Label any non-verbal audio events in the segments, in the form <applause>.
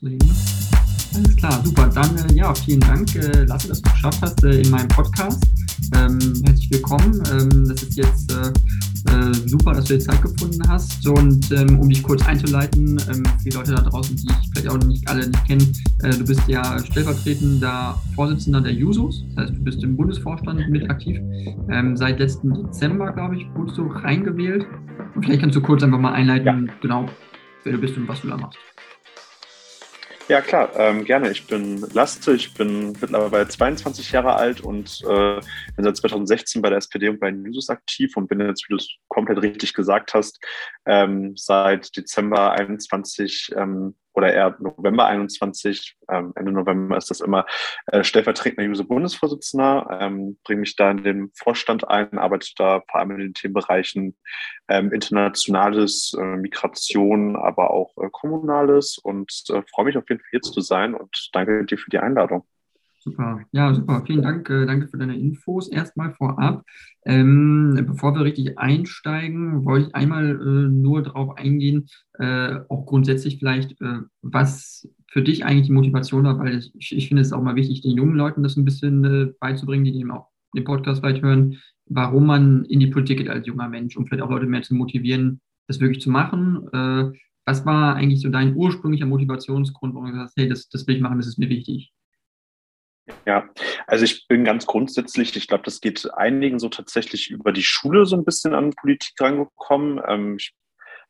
Alles klar, super. Dann äh, ja, vielen Dank, äh, Lasse, dass du es geschafft hast äh, in meinem Podcast. Ähm, herzlich willkommen. Ähm, das ist jetzt äh, äh, super, dass du die Zeit gefunden hast. Und ähm, um dich kurz einzuleiten, ähm, für die Leute da draußen, die ich vielleicht auch nicht alle nicht kennen, äh, du bist ja stellvertretender Vorsitzender der Jusos. Das heißt, du bist im Bundesvorstand mit aktiv. Ähm, seit letzten Dezember, glaube ich, wurdest du reingewählt. Und vielleicht kannst du kurz einfach mal einleiten, ja. genau, wer du bist und was du da machst. Ja, klar, ähm, gerne. Ich bin Laste, ich bin mittlerweile 22 Jahre alt und äh, bin seit 2016 bei der SPD und bei Jusos aktiv und bin jetzt, wie du es komplett richtig gesagt hast, ähm, seit Dezember 21 ähm, oder eher November 21, ähm, Ende November ist das immer, äh, stellvertretender Juso-Bundesvorsitzender, ähm, bringe mich da in den Vorstand ein, arbeite da vor allem in den Themenbereichen ähm, internationales, äh, Migration, aber auch äh, kommunales und äh, freue mich auf jeden Fall hier zu sein und danke dir für die Einladung. Super, ja, super. Vielen Dank. Äh, danke für deine Infos erstmal vorab. Ähm, bevor wir richtig einsteigen, wollte ich einmal äh, nur darauf eingehen, äh, auch grundsätzlich vielleicht, äh, was für dich eigentlich die Motivation war, weil ich, ich finde es auch mal wichtig, den jungen Leuten das ein bisschen äh, beizubringen, die eben auch den Podcast vielleicht hören, warum man in die Politik geht als junger Mensch, um vielleicht auch Leute mehr zu motivieren, das wirklich zu machen. Äh, was war eigentlich so dein ursprünglicher Motivationsgrund, warum du gesagt hast, hey, das, das will ich machen, das ist mir wichtig? Ja, also ich bin ganz grundsätzlich, ich glaube, das geht einigen so tatsächlich über die Schule so ein bisschen an Politik rangekommen. Ähm, ich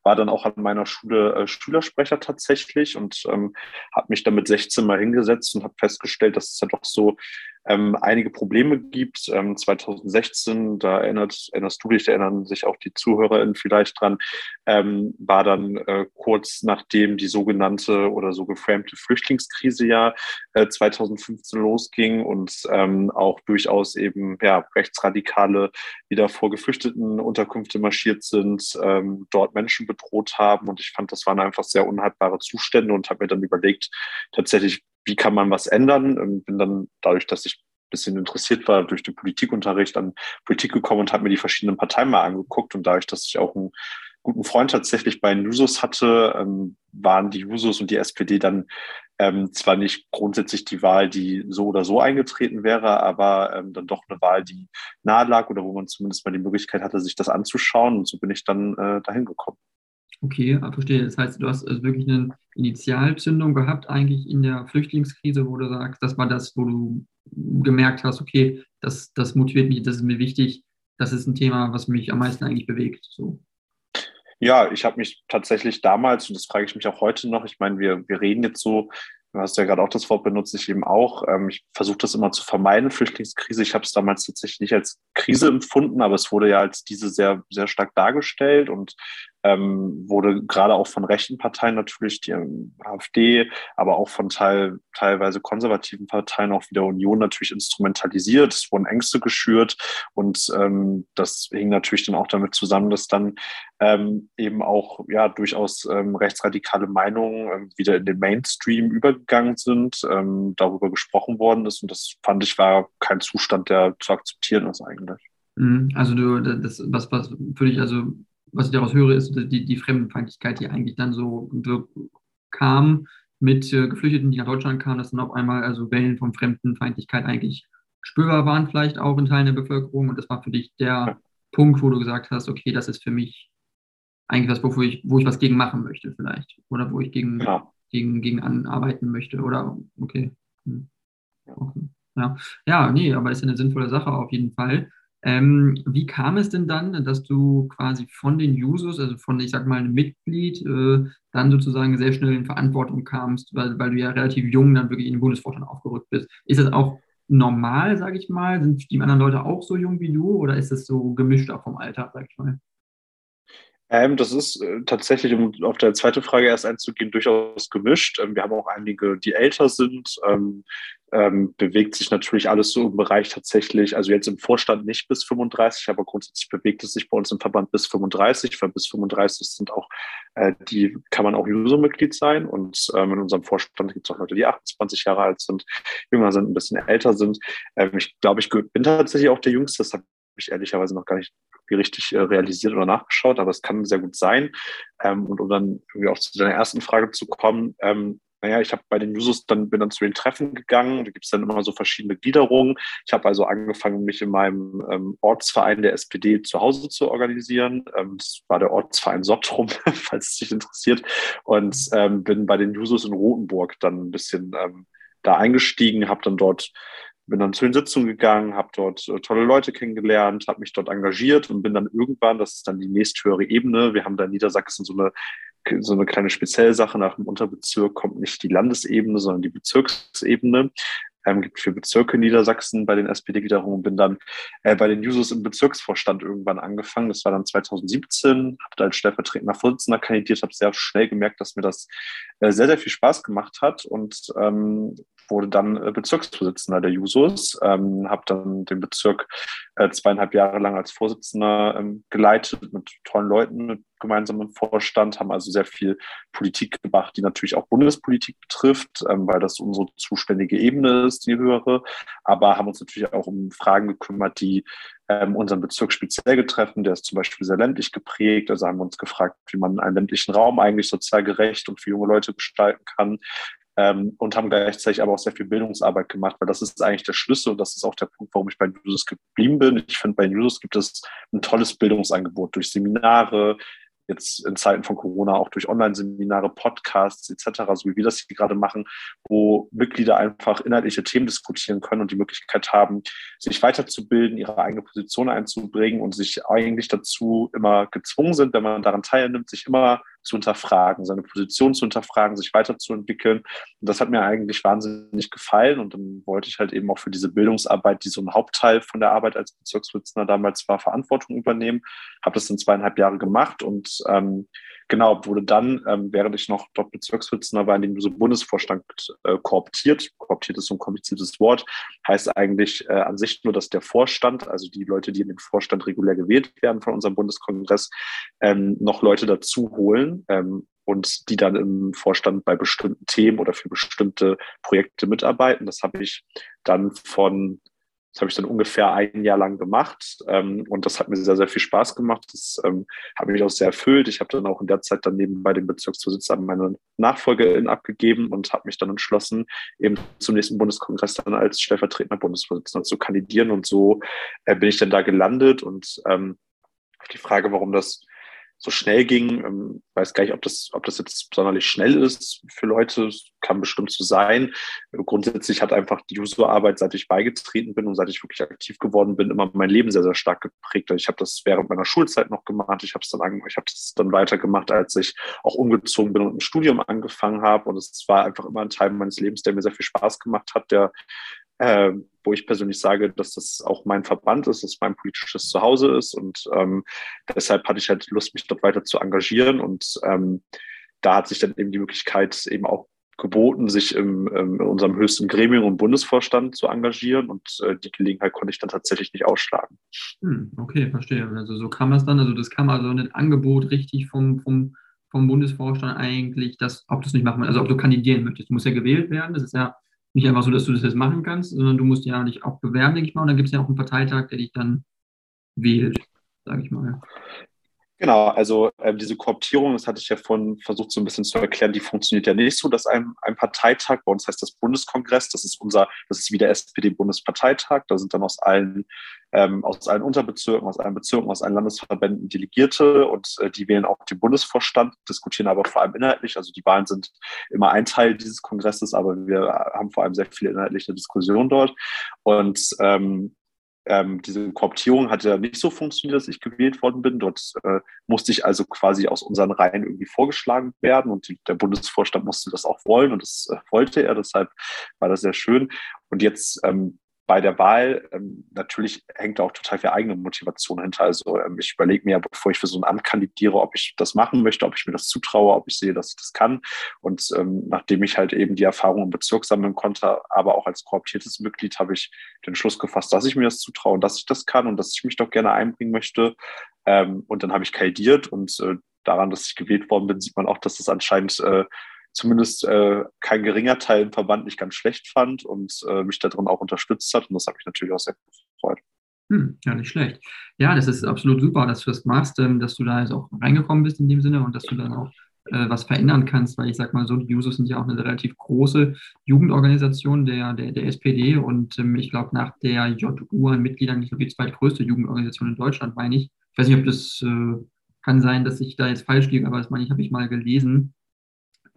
war dann auch an meiner Schule äh, Schülersprecher tatsächlich und ähm, habe mich dann mit 16 mal hingesetzt und habe festgestellt, dass es ja doch so ähm, einige Probleme gibt. Ähm, 2016, da erinnert, erinnerst du dich, da erinnern sich auch die ZuhörerInnen vielleicht dran, ähm, war dann äh, kurz nachdem die sogenannte oder so geframte Flüchtlingskrise ja äh, 2015 losging und ähm, auch durchaus eben ja, Rechtsradikale wieder vor geflüchteten Unterkünfte marschiert sind, ähm, dort Menschen bedroht haben. Und ich fand, das waren einfach sehr unhaltbare Zustände und habe mir dann überlegt, tatsächlich, wie kann man was ändern? Und bin dann dadurch, dass ich ein bisschen interessiert war durch den Politikunterricht an Politik gekommen und habe mir die verschiedenen Parteien mal angeguckt. Und dadurch, dass ich auch einen guten Freund tatsächlich bei den Jusos hatte, ähm, waren die Jusos und die SPD dann ähm, zwar nicht grundsätzlich die Wahl, die so oder so eingetreten wäre, aber ähm, dann doch eine Wahl, die nahe lag oder wo man zumindest mal die Möglichkeit hatte, sich das anzuschauen. Und so bin ich dann äh, dahin gekommen. Okay, verstehe. Das heißt, du hast also wirklich eine Initialzündung gehabt, eigentlich in der Flüchtlingskrise, wo du sagst, das war das, wo du gemerkt hast, okay, das, das motiviert mich, das ist mir wichtig, das ist ein Thema, was mich am meisten eigentlich bewegt. So. Ja, ich habe mich tatsächlich damals, und das frage ich mich auch heute noch, ich meine, wir, wir reden jetzt so Du hast ja gerade auch das Wort benutzt, ich eben auch. Ähm, ich versuche das immer zu vermeiden, Flüchtlingskrise. Ich habe es damals tatsächlich nicht als Krise empfunden, aber es wurde ja als diese sehr, sehr stark dargestellt und ähm, wurde gerade auch von rechten Parteien natürlich, die AfD, aber auch von Teil, teilweise konservativen Parteien, auch wieder Union natürlich instrumentalisiert. Es wurden Ängste geschürt und ähm, das hing natürlich dann auch damit zusammen, dass dann ähm, eben auch ja durchaus ähm, rechtsradikale Meinungen ähm, wieder in den Mainstream übergegangen sind, ähm, darüber gesprochen worden ist und das fand ich war kein Zustand, der zu akzeptieren ist eigentlich. Mhm. Also du, das, was, was für dich also was ich daraus höre, ist die, die Fremdenfeindlichkeit, die eigentlich dann so kam mit äh, Geflüchteten, die nach Deutschland kamen, dass dann auf einmal also Wellen von Fremdenfeindlichkeit eigentlich spürbar waren, vielleicht auch in Teilen der Bevölkerung. Und das war für dich der ja. Punkt, wo du gesagt hast, okay, das ist für mich eigentlich was, wo ich, wo ich was gegen machen möchte, vielleicht. Oder wo ich gegen, ja. gegen, gegen anarbeiten möchte. Oder okay. Hm. okay. Ja. ja, nee, aber ist ja eine sinnvolle Sache auf jeden Fall. Ähm, wie kam es denn dann, dass du quasi von den Users, also von, ich sag mal, einem Mitglied, äh, dann sozusagen sehr schnell in Verantwortung kamst, weil, weil du ja relativ jung dann wirklich in den Bundesvorstand aufgerückt bist? Ist das auch normal, sage ich mal? Sind die anderen Leute auch so jung wie du oder ist das so gemischt auch vom Alter, sag ich mal? Ähm, das ist äh, tatsächlich, um auf deine zweite Frage erst einzugehen, durchaus gemischt. Ähm, wir haben auch einige, die älter sind. Ähm, ähm, bewegt sich natürlich alles so im Bereich tatsächlich, also jetzt im Vorstand nicht bis 35, aber grundsätzlich bewegt es sich bei uns im Verband bis 35, weil bis 35 sind auch, äh, die kann man auch User-Mitglied sein und ähm, in unserem Vorstand gibt es auch Leute, die 28 Jahre alt sind, jünger sind, ein bisschen älter sind. Ähm, ich glaube, ich bin tatsächlich auch der Jüngste, das habe ich ehrlicherweise noch gar nicht richtig äh, realisiert oder nachgeschaut, aber es kann sehr gut sein. Ähm, und um dann irgendwie auch zu deiner ersten Frage zu kommen, ähm, naja, ich habe bei den Jusos dann, bin dann zu den Treffen gegangen, da gibt es dann immer so verschiedene Gliederungen. Ich habe also angefangen, mich in meinem ähm, Ortsverein der SPD zu Hause zu organisieren. Ähm, das war der Ortsverein Sottrum, <laughs> falls es dich interessiert. Und ähm, bin bei den Jusos in Rothenburg dann ein bisschen ähm, da eingestiegen, habe dann dort bin dann zu den Sitzungen gegangen, habe dort äh, tolle Leute kennengelernt, habe mich dort engagiert und bin dann irgendwann, das ist dann die nächsthöhere Ebene, wir haben da in Niedersachsen so eine so eine kleine Speziellsache nach dem Unterbezirk kommt nicht die Landesebene, sondern die Bezirksebene. Ähm, gibt vier Bezirke in Niedersachsen bei den SPD-Gliederungen bin dann äh, bei den Jusos im Bezirksvorstand irgendwann angefangen. Das war dann 2017, habe da als stellvertretender Vorsitzender kandidiert, habe sehr schnell gemerkt, dass mir das äh, sehr, sehr viel Spaß gemacht hat und ähm, wurde dann äh, Bezirksvorsitzender der Jusos, ähm, habe dann den Bezirk äh, zweieinhalb Jahre lang als Vorsitzender ähm, geleitet mit tollen Leuten, mit gemeinsamen Vorstand, haben also sehr viel Politik gemacht, die natürlich auch Bundespolitik betrifft, ähm, weil das unsere zuständige Ebene ist, die höhere, aber haben uns natürlich auch um Fragen gekümmert, die ähm, unseren Bezirk speziell getreffen. Der ist zum Beispiel sehr ländlich geprägt. Also haben wir uns gefragt, wie man einen ländlichen Raum eigentlich sozial gerecht und für junge Leute gestalten kann ähm, und haben gleichzeitig aber auch sehr viel Bildungsarbeit gemacht, weil das ist eigentlich der Schlüssel und das ist auch der Punkt, warum ich bei Jusos geblieben bin. Ich finde, bei Jusos gibt es ein tolles Bildungsangebot durch Seminare, jetzt in Zeiten von Corona auch durch Online-Seminare, Podcasts etc., so wie wir das hier gerade machen, wo Mitglieder einfach inhaltliche Themen diskutieren können und die Möglichkeit haben, sich weiterzubilden, ihre eigene Position einzubringen und sich eigentlich dazu immer gezwungen sind, wenn man daran teilnimmt, sich immer zu hinterfragen, seine Position zu hinterfragen, sich weiterzuentwickeln. Und das hat mir eigentlich wahnsinnig gefallen. Und dann wollte ich halt eben auch für diese Bildungsarbeit, die so ein Hauptteil von der Arbeit als Bezirksvorsitzender damals war, Verantwortung übernehmen. Habe das dann zweieinhalb Jahre gemacht und ähm, genau, wurde dann, ähm, während ich noch dort Bezirksvorsitzender war, in den so Bundesvorstand äh, kooptiert. Kooptiert ist so ein kompliziertes Wort. Heißt eigentlich äh, an sich nur, dass der Vorstand, also die Leute, die in den Vorstand regulär gewählt werden von unserem Bundeskongress, ähm, noch Leute dazu holen. Ähm, und die dann im Vorstand bei bestimmten Themen oder für bestimmte Projekte mitarbeiten. Das habe ich dann von das habe ich dann ungefähr ein Jahr lang gemacht ähm, und das hat mir sehr, sehr viel Spaß gemacht. Das ähm, hat mich auch sehr erfüllt. Ich habe dann auch in der Zeit dann nebenbei den Bezirksvorsitz an meine Nachfolgerin abgegeben und habe mich dann entschlossen, eben zum nächsten Bundeskongress dann als stellvertretender Bundesvorsitzender zu kandidieren. Und so äh, bin ich dann da gelandet und ähm, auf die Frage, warum das so schnell ging. Ähm, weiß gar nicht, ob das, ob das jetzt sonderlich schnell ist für Leute. Kann bestimmt so sein. Grundsätzlich hat einfach die User-Arbeit, seit ich beigetreten bin und seit ich wirklich aktiv geworden bin, immer mein Leben sehr, sehr stark geprägt. Ich habe das während meiner Schulzeit noch gemacht. Ich habe es dann, ich habe das dann weitergemacht, als ich auch umgezogen bin und ein Studium angefangen habe. Und es war einfach immer ein Teil meines Lebens, der mir sehr viel Spaß gemacht hat, der äh, wo ich persönlich sage, dass das auch mein Verband ist, dass mein politisches Zuhause ist. Und ähm, deshalb hatte ich halt Lust, mich dort weiter zu engagieren. Und ähm, da hat sich dann eben die Möglichkeit eben auch geboten, sich im, ähm, in unserem höchsten Gremium und Bundesvorstand zu engagieren. Und äh, die Gelegenheit konnte ich dann tatsächlich nicht ausschlagen. Hm, okay, verstehe. Also so kam es dann. Also das kam also ein Angebot richtig vom, vom, vom Bundesvorstand eigentlich, dass, ob du es nicht machen also ob du kandidieren möchtest. Du musst ja gewählt werden. Das ist ja nicht einfach so, dass du das jetzt machen kannst, sondern du musst ja dich auch bewerben, denke ich mal. Und dann gibt es ja auch einen Parteitag, der dich dann wählt, sage ich mal. Genau, also äh, diese Kooptierung, das hatte ich ja vorhin versucht so ein bisschen zu erklären, die funktioniert ja nicht so, dass ein, ein Parteitag, bei uns heißt das Bundeskongress, das ist unser, das ist wie der SPD-Bundesparteitag, da sind dann aus allen, ähm, aus allen Unterbezirken, aus allen Bezirken, aus allen Landesverbänden Delegierte und äh, die wählen auch den Bundesvorstand, diskutieren aber vor allem inhaltlich, also die Wahlen sind immer ein Teil dieses Kongresses, aber wir haben vor allem sehr viele inhaltliche Diskussionen dort und ähm, ähm, diese Kooptierung hat ja nicht so funktioniert, dass ich gewählt worden bin. Dort äh, musste ich also quasi aus unseren Reihen irgendwie vorgeschlagen werden und die, der Bundesvorstand musste das auch wollen und das äh, wollte er. Deshalb war das sehr schön. Und jetzt ähm, bei der Wahl, ähm, natürlich hängt auch total viel eigene Motivation hinter. Also ähm, ich überlege mir, bevor ich für so ein Amt kandidiere, ob ich das machen möchte, ob ich mir das zutraue, ob ich sehe, dass ich das kann. Und ähm, nachdem ich halt eben die Erfahrung im Bezirk sammeln konnte, aber auch als kooptiertes Mitglied, habe ich den Schluss gefasst, dass ich mir das zutraue und dass ich das kann und dass ich mich doch gerne einbringen möchte. Ähm, und dann habe ich kandidiert und äh, daran, dass ich gewählt worden bin, sieht man auch, dass das anscheinend äh, zumindest äh, kein geringer Teil im Verband nicht ganz schlecht fand und äh, mich darin auch unterstützt hat. Und das hat mich natürlich auch sehr gefreut. Hm, ja, nicht schlecht. Ja, das ist absolut super, dass du das machst, ähm, dass du da jetzt auch reingekommen bist in dem Sinne und dass du dann auch äh, was verändern kannst, weil ich sag mal so, die Jusos sind ja auch eine relativ große Jugendorganisation der, der, der SPD und ähm, ich glaube nach der JU an Mitgliedern, ich glaube die zweitgrößte Jugendorganisation in Deutschland, meine ich. Ich weiß nicht, ob das äh, kann sein, dass ich da jetzt falsch liege, aber das meine ich, habe ich mal gelesen.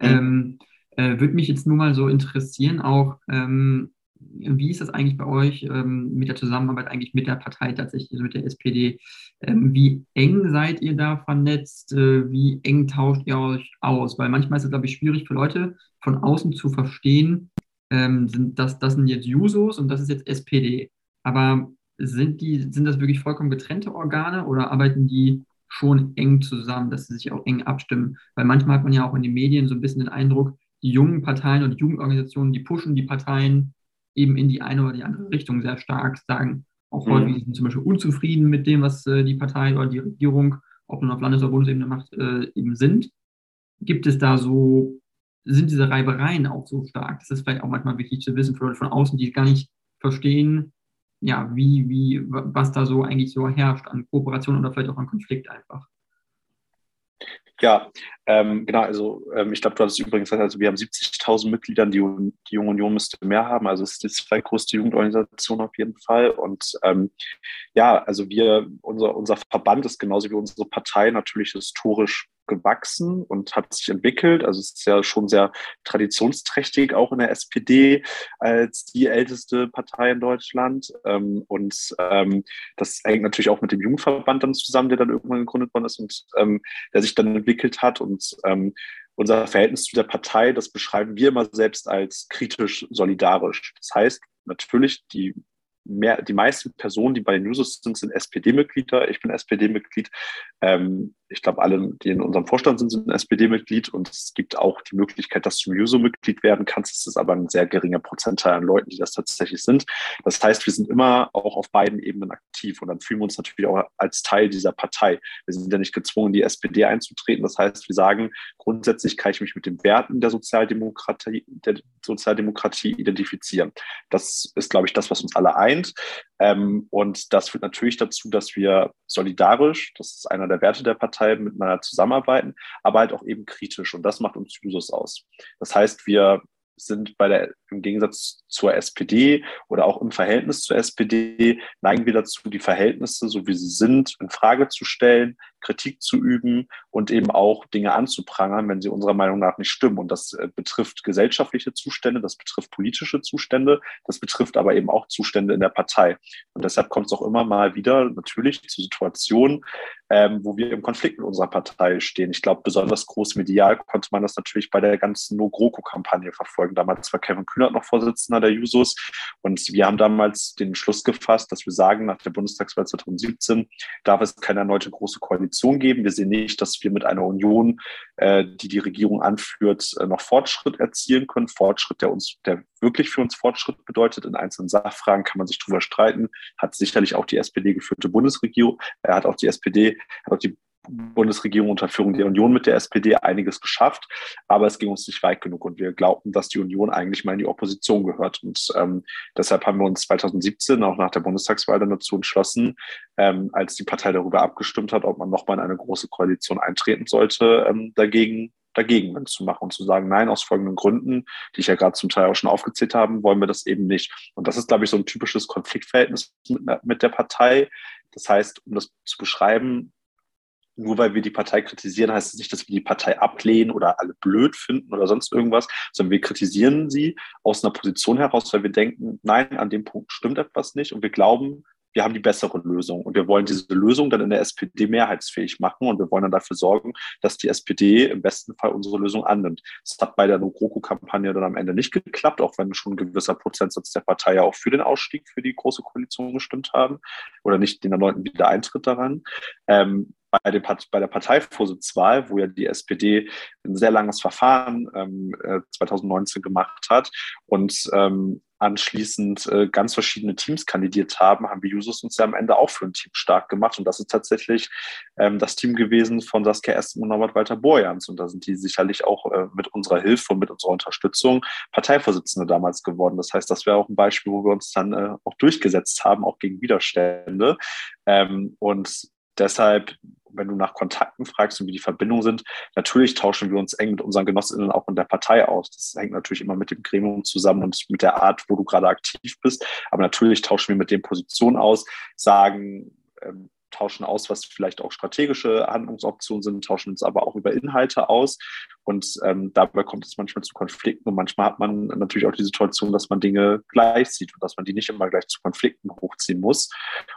Mhm. Ähm, äh, Würde mich jetzt nur mal so interessieren, auch ähm, wie ist das eigentlich bei euch ähm, mit der Zusammenarbeit eigentlich mit der Partei tatsächlich, also mit der SPD? Ähm, wie eng seid ihr da vernetzt? Äh, wie eng tauscht ihr euch aus? Weil manchmal ist es, glaube ich, schwierig für Leute von außen zu verstehen, ähm, sind das, das sind jetzt Jusos und das ist jetzt SPD. Aber sind, die, sind das wirklich vollkommen getrennte Organe oder arbeiten die schon eng zusammen, dass sie sich auch eng abstimmen? Weil manchmal hat man ja auch in den Medien so ein bisschen den Eindruck, die jungen Parteien und Jugendorganisationen, die pushen die Parteien eben in die eine oder die andere Richtung sehr stark sagen. Auch mhm. häufig sind zum Beispiel unzufrieden mit dem, was äh, die Partei oder die Regierung, ob man auf Landes- oder Bundesebene macht, äh, eben sind. Gibt es da so, sind diese Reibereien auch so stark? Das ist vielleicht auch manchmal wichtig zu wissen für Leute von außen, die gar nicht verstehen, ja, wie, wie, was da so eigentlich so herrscht an Kooperation oder vielleicht auch an Konflikt einfach. Ja, ähm, genau, also ähm, ich glaube, du hast übrigens gesagt, also wir haben 70.000 Mitglieder, die, die Junge Union müsste mehr haben, also es ist die zweitgrößte Jugendorganisation auf jeden Fall und ähm, ja, also wir, unser, unser Verband ist genauso wie unsere Partei natürlich historisch gewachsen und hat sich entwickelt. Also es ist ja schon sehr traditionsträchtig, auch in der SPD als die älteste Partei in Deutschland. Ähm, und ähm, das hängt natürlich auch mit dem Jugendverband dann zusammen, der dann irgendwann gegründet worden ist und ähm, der sich dann entwickelt hat. Und unser Verhältnis zu der Partei, das beschreiben wir immer selbst als kritisch solidarisch. Das heißt, natürlich, die mehr, die meisten Personen, die bei den Users sind, sind SPD-Mitglieder. Ich bin SPD-Mitglied. Ähm, ich glaube, alle, die in unserem Vorstand sind, sind SPD-Mitglied und es gibt auch die Möglichkeit, dass du Juso-Mitglied werden kannst. Es ist aber ein sehr geringer Prozentteil an Leuten, die das tatsächlich sind. Das heißt, wir sind immer auch auf beiden Ebenen aktiv und dann fühlen wir uns natürlich auch als Teil dieser Partei. Wir sind ja nicht gezwungen, die SPD einzutreten. Das heißt, wir sagen, grundsätzlich kann ich mich mit den Werten der Sozialdemokratie, der Sozialdemokratie identifizieren. Das ist, glaube ich, das, was uns alle eint. Ähm, und das führt natürlich dazu, dass wir solidarisch, das ist einer der Werte der Partei, miteinander zusammenarbeiten, aber halt auch eben kritisch. Und das macht uns Jusos aus. Das heißt, wir sind bei der, im Gegensatz zur SPD oder auch im Verhältnis zur SPD, neigen wir dazu, die Verhältnisse, so wie sie sind, in Frage zu stellen, Kritik zu üben und eben auch Dinge anzuprangern, wenn sie unserer Meinung nach nicht stimmen. Und das äh, betrifft gesellschaftliche Zustände, das betrifft politische Zustände, das betrifft aber eben auch Zustände in der Partei. Und deshalb kommt es auch immer mal wieder natürlich zu Situationen, ähm, wo wir im Konflikt mit unserer Partei stehen. Ich glaube, besonders groß medial konnte man das natürlich bei der ganzen No-GroKo-Kampagne verfolgen. Damals war Kevin Kühnert noch Vorsitzender der Jusos und wir haben damals den Schluss gefasst, dass wir sagen, nach der Bundestagswahl 2017 darf es keine erneute große Koalition geben. Wir sehen nicht, dass wir mit einer Union, äh, die die Regierung anführt, äh, noch Fortschritt erzielen können. Fortschritt, der uns, der wirklich für uns Fortschritt bedeutet. In einzelnen Sachfragen kann man sich drüber streiten. Hat sicherlich auch die SPD geführte Bundesregierung, er hat auch die SPD, hat auch die Bundesregierung unter Führung der Union mit der SPD einiges geschafft, aber es ging uns nicht weit genug und wir glaubten, dass die Union eigentlich mal in die Opposition gehört. Und ähm, deshalb haben wir uns 2017 auch nach der Bundestagswahl dann dazu entschlossen, ähm, als die Partei darüber abgestimmt hat, ob man nochmal in eine große Koalition eintreten sollte, ähm, dagegen dagegen zu machen und zu sagen, nein, aus folgenden Gründen, die ich ja gerade zum Teil auch schon aufgezählt habe, wollen wir das eben nicht. Und das ist, glaube ich, so ein typisches Konfliktverhältnis mit, mit der Partei. Das heißt, um das zu beschreiben, nur weil wir die Partei kritisieren, heißt es nicht, dass wir die Partei ablehnen oder alle blöd finden oder sonst irgendwas, sondern wir kritisieren sie aus einer Position heraus, weil wir denken, nein, an dem Punkt stimmt etwas nicht und wir glauben, wir haben die bessere Lösung und wir wollen diese Lösung dann in der SPD mehrheitsfähig machen und wir wollen dann dafür sorgen, dass die SPD im besten Fall unsere Lösung annimmt. Das hat bei der No-GroKo-Kampagne dann am Ende nicht geklappt, auch wenn schon ein gewisser Prozentsatz der Partei ja auch für den Ausstieg für die Große Koalition gestimmt haben oder nicht den erneuten Wiedereintritt daran. Ähm, bei, dem, bei der Parteivorsitzwahl, wo ja die SPD ein sehr langes Verfahren ähm, 2019 äh, gemacht hat und ähm, anschließend äh, ganz verschiedene Teams kandidiert haben, haben wir Jusos uns ja am Ende auch für ein Team stark gemacht. Und das ist tatsächlich ähm, das Team gewesen von Saskia Esten und Norbert Walter Borjans. Und da sind die sicherlich auch äh, mit unserer Hilfe und mit unserer Unterstützung Parteivorsitzende damals geworden. Das heißt, das wäre auch ein Beispiel, wo wir uns dann äh, auch durchgesetzt haben, auch gegen Widerstände. Ähm, und deshalb wenn du nach Kontakten fragst und wie die Verbindungen sind, natürlich tauschen wir uns eng mit unseren Genossinnen auch in der Partei aus. Das hängt natürlich immer mit dem Gremium zusammen und mit der Art, wo du gerade aktiv bist. Aber natürlich tauschen wir mit den Positionen aus, sagen, ähm, tauschen aus, was vielleicht auch strategische Handlungsoptionen sind, tauschen uns aber auch über Inhalte aus. Und ähm, dabei kommt es manchmal zu Konflikten und manchmal hat man natürlich auch die Situation, dass man Dinge gleich sieht und dass man die nicht immer gleich zu Konflikten hochziehen muss.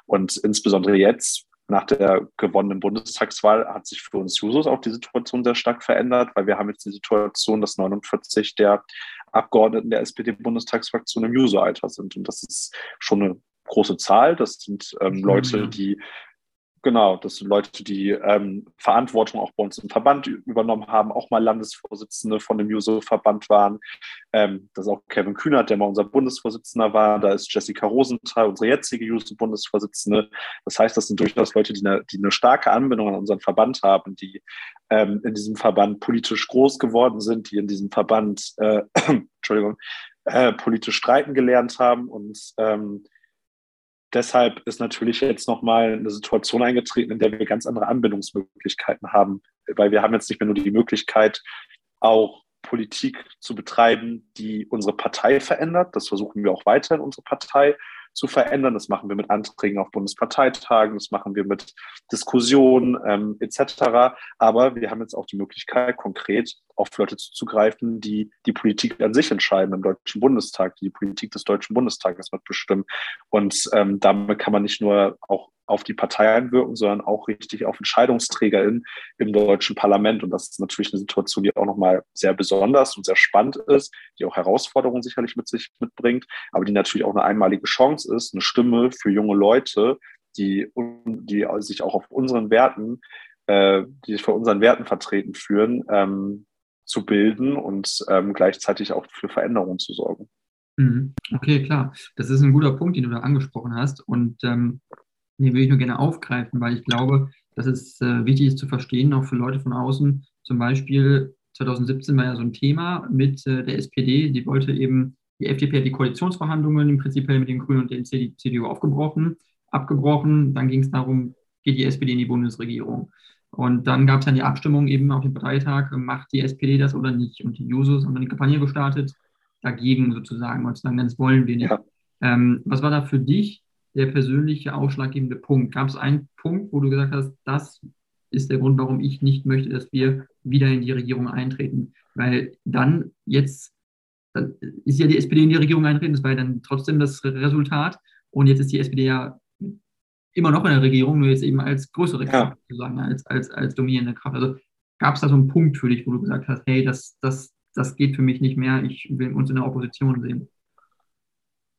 Und insbesondere jetzt, nach der gewonnenen Bundestagswahl hat sich für uns Jusos auch die Situation sehr stark verändert, weil wir haben jetzt die Situation, dass 49 der Abgeordneten der SPD-Bundestagsfraktion im Juso-Alter sind. Und das ist schon eine große Zahl. Das sind ähm, Leute, die Genau, das sind Leute, die ähm, Verantwortung auch bei uns im Verband übernommen haben, auch mal Landesvorsitzende von dem Juso-Verband waren. Ähm, das ist auch Kevin Kühnert, der mal unser Bundesvorsitzender war. Da ist Jessica Rosenthal, unsere jetzige Juso-Bundesvorsitzende. Das heißt, das sind durchaus Leute, die eine, die eine starke Anbindung an unseren Verband haben, die ähm, in diesem Verband politisch groß geworden sind, die in diesem Verband, äh, <clears throat> Entschuldigung, äh, politisch streiten gelernt haben und ähm, deshalb ist natürlich jetzt nochmal eine Situation eingetreten, in der wir ganz andere Anbindungsmöglichkeiten haben, weil wir haben jetzt nicht mehr nur die Möglichkeit, auch Politik zu betreiben, die unsere Partei verändert. Das versuchen wir auch weiter in unsere Partei zu verändern. Das machen wir mit Anträgen auf Bundesparteitagen, das machen wir mit Diskussionen ähm, etc. Aber wir haben jetzt auch die Möglichkeit, konkret auf Leute zuzugreifen, die die Politik an sich entscheiden im Deutschen Bundestag, die die Politik des Deutschen Bundestages mitbestimmen. Und ähm, damit kann man nicht nur auch auf die Partei einwirken, sondern auch richtig auf EntscheidungsträgerInnen im deutschen Parlament. Und das ist natürlich eine Situation, die auch nochmal sehr besonders und sehr spannend ist, die auch Herausforderungen sicherlich mit sich mitbringt, aber die natürlich auch eine einmalige Chance ist, eine Stimme für junge Leute, die, die sich auch auf unseren Werten, äh, die sich vor unseren Werten vertreten führen, ähm, zu bilden und ähm, gleichzeitig auch für Veränderungen zu sorgen. Mhm. Okay, klar. Das ist ein guter Punkt, den du da angesprochen hast. Und ähm, den würde ich nur gerne aufgreifen, weil ich glaube, dass es äh, wichtig ist zu verstehen, auch für Leute von außen. Zum Beispiel 2017 war ja so ein Thema mit äh, der SPD, die wollte eben, die FDP hat die Koalitionsverhandlungen im Prinzip mit den Grünen und den CDU aufgebrochen, abgebrochen. Dann ging es darum, geht die SPD in die Bundesregierung. Und dann gab es dann die Abstimmung eben auf dem Parteitag, macht die SPD das oder nicht? Und die Jusos haben dann die Kampagne gestartet, dagegen sozusagen und sagen, das wollen wir nicht. Ja. Ähm, was war da für dich der persönliche ausschlaggebende Punkt? Gab es einen Punkt, wo du gesagt hast, das ist der Grund, warum ich nicht möchte, dass wir wieder in die Regierung eintreten? Weil dann jetzt dann ist ja die SPD in die Regierung eintreten, das war ja dann trotzdem das Resultat. Und jetzt ist die SPD ja immer noch in der Regierung, nur jetzt eben als größere Kraft, sozusagen, als, als, als dominierende Kraft. Also gab es da so einen Punkt für dich, wo du gesagt hast, hey, das, das, das geht für mich nicht mehr, ich will uns in der Opposition sehen?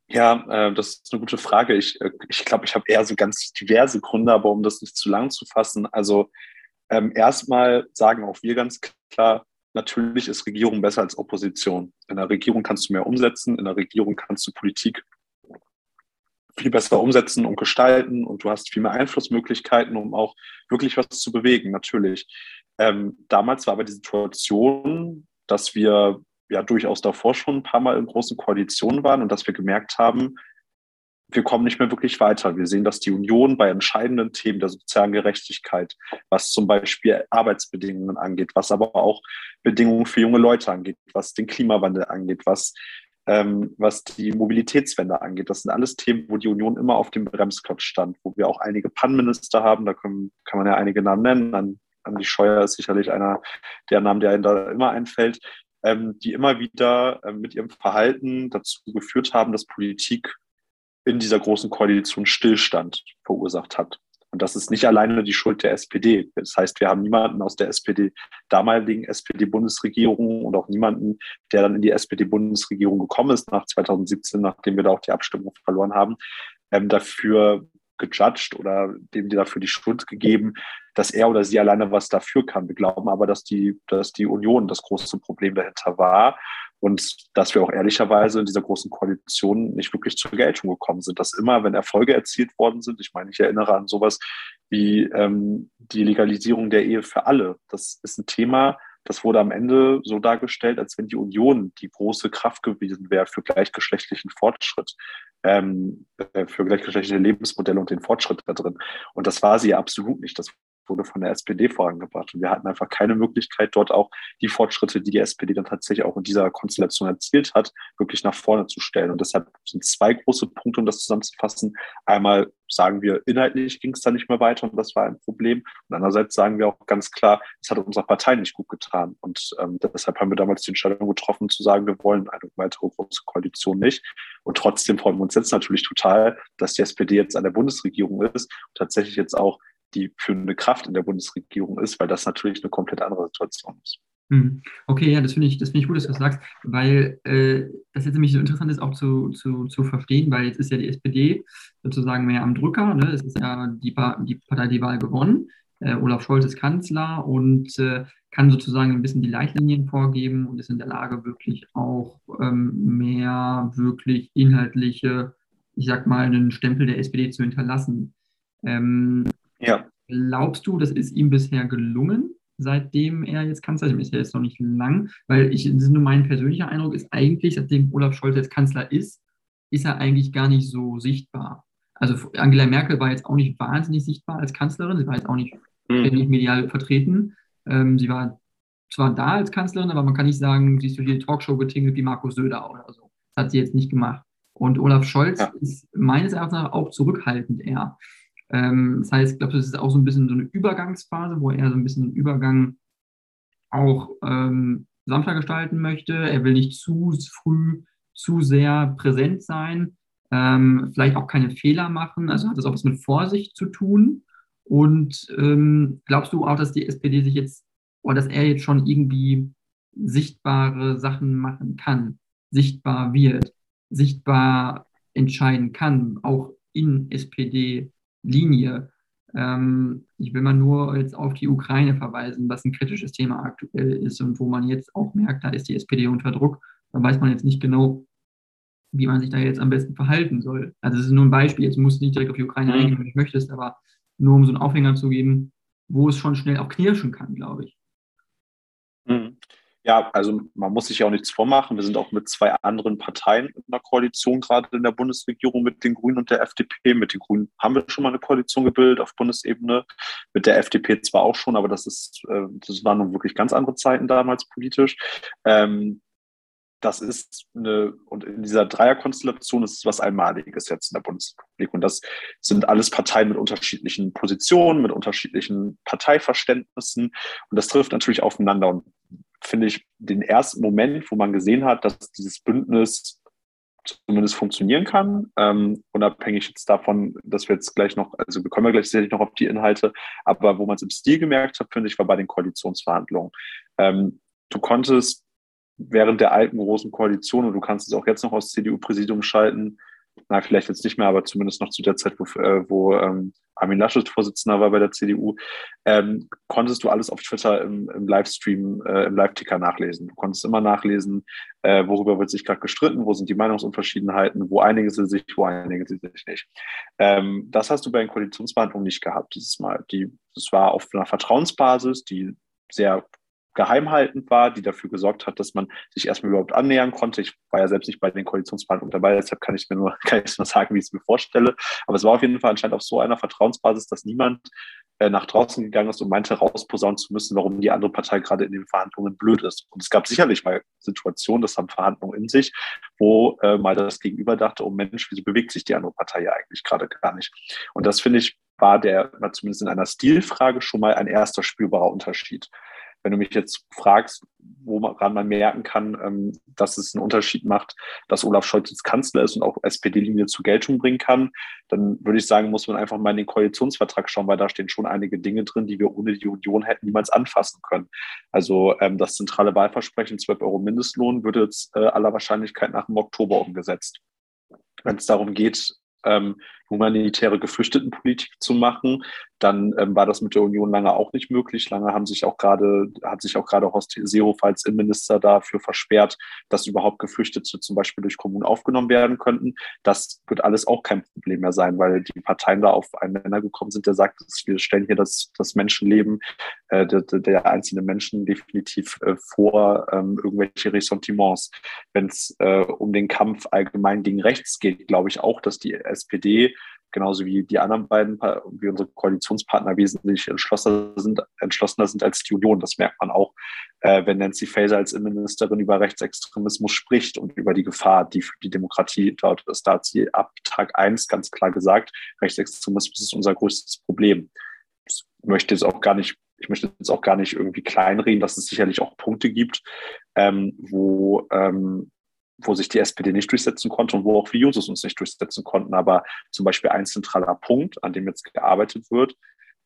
Ja, äh, das ist eine gute Frage. Ich glaube, äh, ich, glaub, ich habe eher so ganz diverse Gründe, aber um das nicht zu lang zu fassen. Also ähm, erstmal sagen auch wir ganz klar, natürlich ist Regierung besser als Opposition. In der Regierung kannst du mehr umsetzen, in der Regierung kannst du Politik viel besser umsetzen und gestalten und du hast viel mehr Einflussmöglichkeiten, um auch wirklich was zu bewegen, natürlich. Ähm, damals war aber die Situation, dass wir ja durchaus davor schon ein paar Mal in großen Koalitionen waren und dass wir gemerkt haben, wir kommen nicht mehr wirklich weiter. Wir sehen, dass die Union bei entscheidenden Themen der sozialen Gerechtigkeit, was zum Beispiel Arbeitsbedingungen angeht, was aber auch Bedingungen für junge Leute angeht, was den Klimawandel angeht, was, ähm, was die Mobilitätswende angeht, das sind alles Themen, wo die Union immer auf dem Bremsklotz stand, wo wir auch einige Pannenminister haben, da können, kann man ja einige Namen nennen. An, Andi Scheuer ist sicherlich einer der Namen, der einem da immer einfällt, ähm, die immer wieder äh, mit ihrem Verhalten dazu geführt haben, dass Politik in dieser großen Koalition Stillstand verursacht hat. Und das ist nicht alleine die Schuld der SPD. Das heißt, wir haben niemanden aus der SPD, damaligen SPD-Bundesregierung und auch niemanden, der dann in die SPD-Bundesregierung gekommen ist nach 2017, nachdem wir da auch die Abstimmung verloren haben, ähm, dafür gejudged oder dem die dafür die Schuld gegeben, dass er oder sie alleine was dafür kann. Wir glauben aber, dass die, dass die Union das große Problem dahinter war und dass wir auch ehrlicherweise in dieser großen Koalition nicht wirklich zur Geltung gekommen sind. Dass immer, wenn Erfolge erzielt worden sind, ich meine, ich erinnere an sowas wie ähm, die Legalisierung der Ehe für alle. Das ist ein Thema, das wurde am Ende so dargestellt, als wenn die Union die große Kraft gewesen wäre für gleichgeschlechtlichen Fortschritt, ähm, äh, für gleichgeschlechtliche Lebensmodelle und den Fortschritt da drin. Und das war sie absolut nicht. Das wurde von der SPD vorangebracht. Und wir hatten einfach keine Möglichkeit, dort auch die Fortschritte, die die SPD dann tatsächlich auch in dieser Konstellation erzielt hat, wirklich nach vorne zu stellen. Und deshalb sind zwei große Punkte, um das zusammenzufassen. Einmal sagen wir, inhaltlich ging es da nicht mehr weiter und das war ein Problem. Und andererseits sagen wir auch ganz klar, es hat unserer Partei nicht gut getan. Und ähm, deshalb haben wir damals die Entscheidung getroffen, zu sagen, wir wollen eine weitere große Koalition nicht. Und trotzdem freuen wir uns jetzt natürlich total, dass die SPD jetzt an der Bundesregierung ist und tatsächlich jetzt auch die führende Kraft in der Bundesregierung ist, weil das natürlich eine komplett andere Situation ist. Hm. Okay, ja, das finde ich, das ich gut, dass du das sagst, weil äh, das jetzt nämlich so interessant ist, auch zu, zu, zu verstehen, weil jetzt ist ja die SPD sozusagen mehr am Drücker. Ne? Es ist ja die, die Partei die Wahl gewonnen. Äh, Olaf Scholz ist Kanzler und äh, kann sozusagen ein bisschen die Leitlinien vorgeben und ist in der Lage, wirklich auch ähm, mehr wirklich inhaltliche, ich sag mal, einen Stempel der SPD zu hinterlassen. Ähm, ja. Glaubst du, das ist ihm bisher gelungen? seitdem er jetzt Kanzler ist. Ist ja jetzt noch nicht lang, weil ich, das ist nur mein persönlicher Eindruck, ist eigentlich, seitdem Olaf Scholz jetzt Kanzler ist, ist er eigentlich gar nicht so sichtbar. Also Angela Merkel war jetzt auch nicht wahnsinnig sichtbar als Kanzlerin, sie war jetzt auch nicht mhm. medial vertreten. Ähm, sie war zwar da als Kanzlerin, aber man kann nicht sagen, sie ist durch die Talkshow getingelt wie Markus Söder oder so. Das hat sie jetzt nicht gemacht. Und Olaf Scholz ja. ist meines Erachtens auch zurückhaltend eher. Ähm, das heißt, ich glaube, das ist auch so ein bisschen so eine Übergangsphase, wo er so ein bisschen den Übergang auch ähm, sanfter gestalten möchte. Er will nicht zu früh, zu sehr präsent sein, ähm, vielleicht auch keine Fehler machen. Also hat das auch was mit Vorsicht zu tun. Und ähm, glaubst du auch, dass die SPD sich jetzt oder dass er jetzt schon irgendwie sichtbare Sachen machen kann, sichtbar wird, sichtbar entscheiden kann, auch in SPD Linie. Ähm, ich will mal nur jetzt auf die Ukraine verweisen, was ein kritisches Thema aktuell ist und wo man jetzt auch merkt, da ist die SPD unter Druck. Da weiß man jetzt nicht genau, wie man sich da jetzt am besten verhalten soll. Also es ist nur ein Beispiel, jetzt musst du nicht direkt auf die Ukraine mhm. eingehen, wenn du möchtest, aber nur um so einen Aufhänger zu geben, wo es schon schnell auch knirschen kann, glaube ich. Ja, also man muss sich ja auch nichts vormachen. Wir sind auch mit zwei anderen Parteien in einer Koalition gerade in der Bundesregierung mit den Grünen und der FDP. Mit den Grünen haben wir schon mal eine Koalition gebildet auf Bundesebene. Mit der FDP zwar auch schon, aber das ist, äh, das waren nun wirklich ganz andere Zeiten damals politisch. Ähm, das ist eine, und in dieser Dreierkonstellation ist es was Einmaliges jetzt in der Bundesrepublik. Und das sind alles Parteien mit unterschiedlichen Positionen, mit unterschiedlichen Parteiverständnissen. Und das trifft natürlich aufeinander. Und finde ich, den ersten Moment, wo man gesehen hat, dass dieses Bündnis zumindest funktionieren kann, ähm, unabhängig jetzt davon, dass wir jetzt gleich noch, also wir kommen ja gleich sicherlich noch auf die Inhalte, aber wo man es im Stil gemerkt hat, finde ich, war bei den Koalitionsverhandlungen. Ähm, du konntest während der alten großen Koalition, und du kannst es auch jetzt noch aus CDU-Präsidium schalten, na, vielleicht jetzt nicht mehr, aber zumindest noch zu der Zeit, wo, äh, wo ähm, Armin Laschet Vorsitzender war bei der CDU, ähm, konntest du alles auf Twitter im, im Livestream, äh, im Live-Ticker nachlesen. Du konntest immer nachlesen, äh, worüber wird sich gerade gestritten, wo sind die Meinungsunverschiedenheiten, wo einigen sie sich, wo einigen sie sich nicht. Ähm, das hast du bei den Koalitionsverhandlungen nicht gehabt dieses Mal. Die, das war auf einer Vertrauensbasis, die sehr geheimhaltend war, die dafür gesorgt hat, dass man sich erstmal überhaupt annähern konnte. Ich war ja selbst nicht bei den Koalitionsverhandlungen dabei, deshalb kann ich mir nur, <laughs> kann ich nur sagen, wie ich es mir vorstelle. Aber es war auf jeden Fall anscheinend auf so einer Vertrauensbasis, dass niemand äh, nach draußen gegangen ist und meinte, rausposaunen zu müssen, warum die andere Partei gerade in den Verhandlungen blöd ist. Und es gab sicherlich mal Situationen, das haben Verhandlungen in sich, wo äh, mal das Gegenüber dachte, oh Mensch, wieso bewegt sich die andere Partei ja eigentlich gerade gar nicht? Und das finde ich, war der, war zumindest in einer Stilfrage schon mal ein erster spürbarer Unterschied wenn du mich jetzt fragst, woran man merken kann, ähm, dass es einen Unterschied macht, dass Olaf Scholz jetzt Kanzler ist und auch SPD-Linie zur Geltung bringen kann, dann würde ich sagen, muss man einfach mal in den Koalitionsvertrag schauen, weil da stehen schon einige Dinge drin, die wir ohne die Union hätten niemals anfassen können. Also ähm, das zentrale Wahlversprechen 12 Euro Mindestlohn würde jetzt äh, aller Wahrscheinlichkeit nach im Oktober umgesetzt. Wenn es darum geht, ähm, humanitäre Geflüchtetenpolitik zu machen. Dann ähm, war das mit der Union lange auch nicht möglich. Lange haben sich auch gerade, hat sich auch gerade Horst Seehofer als Innenminister dafür versperrt, dass überhaupt Geflüchtete zum Beispiel durch Kommunen aufgenommen werden könnten. Das wird alles auch kein Problem mehr sein, weil die Parteien da auf einen Nenner gekommen sind, der sagt, wir stellen hier das, das Menschenleben äh, der, der einzelnen Menschen definitiv äh, vor ähm, irgendwelche Ressentiments. Wenn es äh, um den Kampf allgemein gegen rechts geht, glaube ich auch, dass die SPD genauso wie die anderen beiden, wie unsere Koalitionspartner wesentlich entschlossener sind, entschlossener sind als die Union. Das merkt man auch, äh, wenn Nancy Faeser als Innenministerin über Rechtsextremismus spricht und über die Gefahr, die für die Demokratie dort ist. Da hat sie ab Tag eins ganz klar gesagt, Rechtsextremismus ist unser größtes Problem. Ich möchte jetzt auch gar nicht ich möchte jetzt auch gar nicht irgendwie kleinreden, dass es sicherlich auch Punkte gibt, ähm, wo, ähm, wo sich die SPD nicht durchsetzen konnte und wo auch wir Jusos uns nicht durchsetzen konnten. Aber zum Beispiel ein zentraler Punkt, an dem jetzt gearbeitet wird,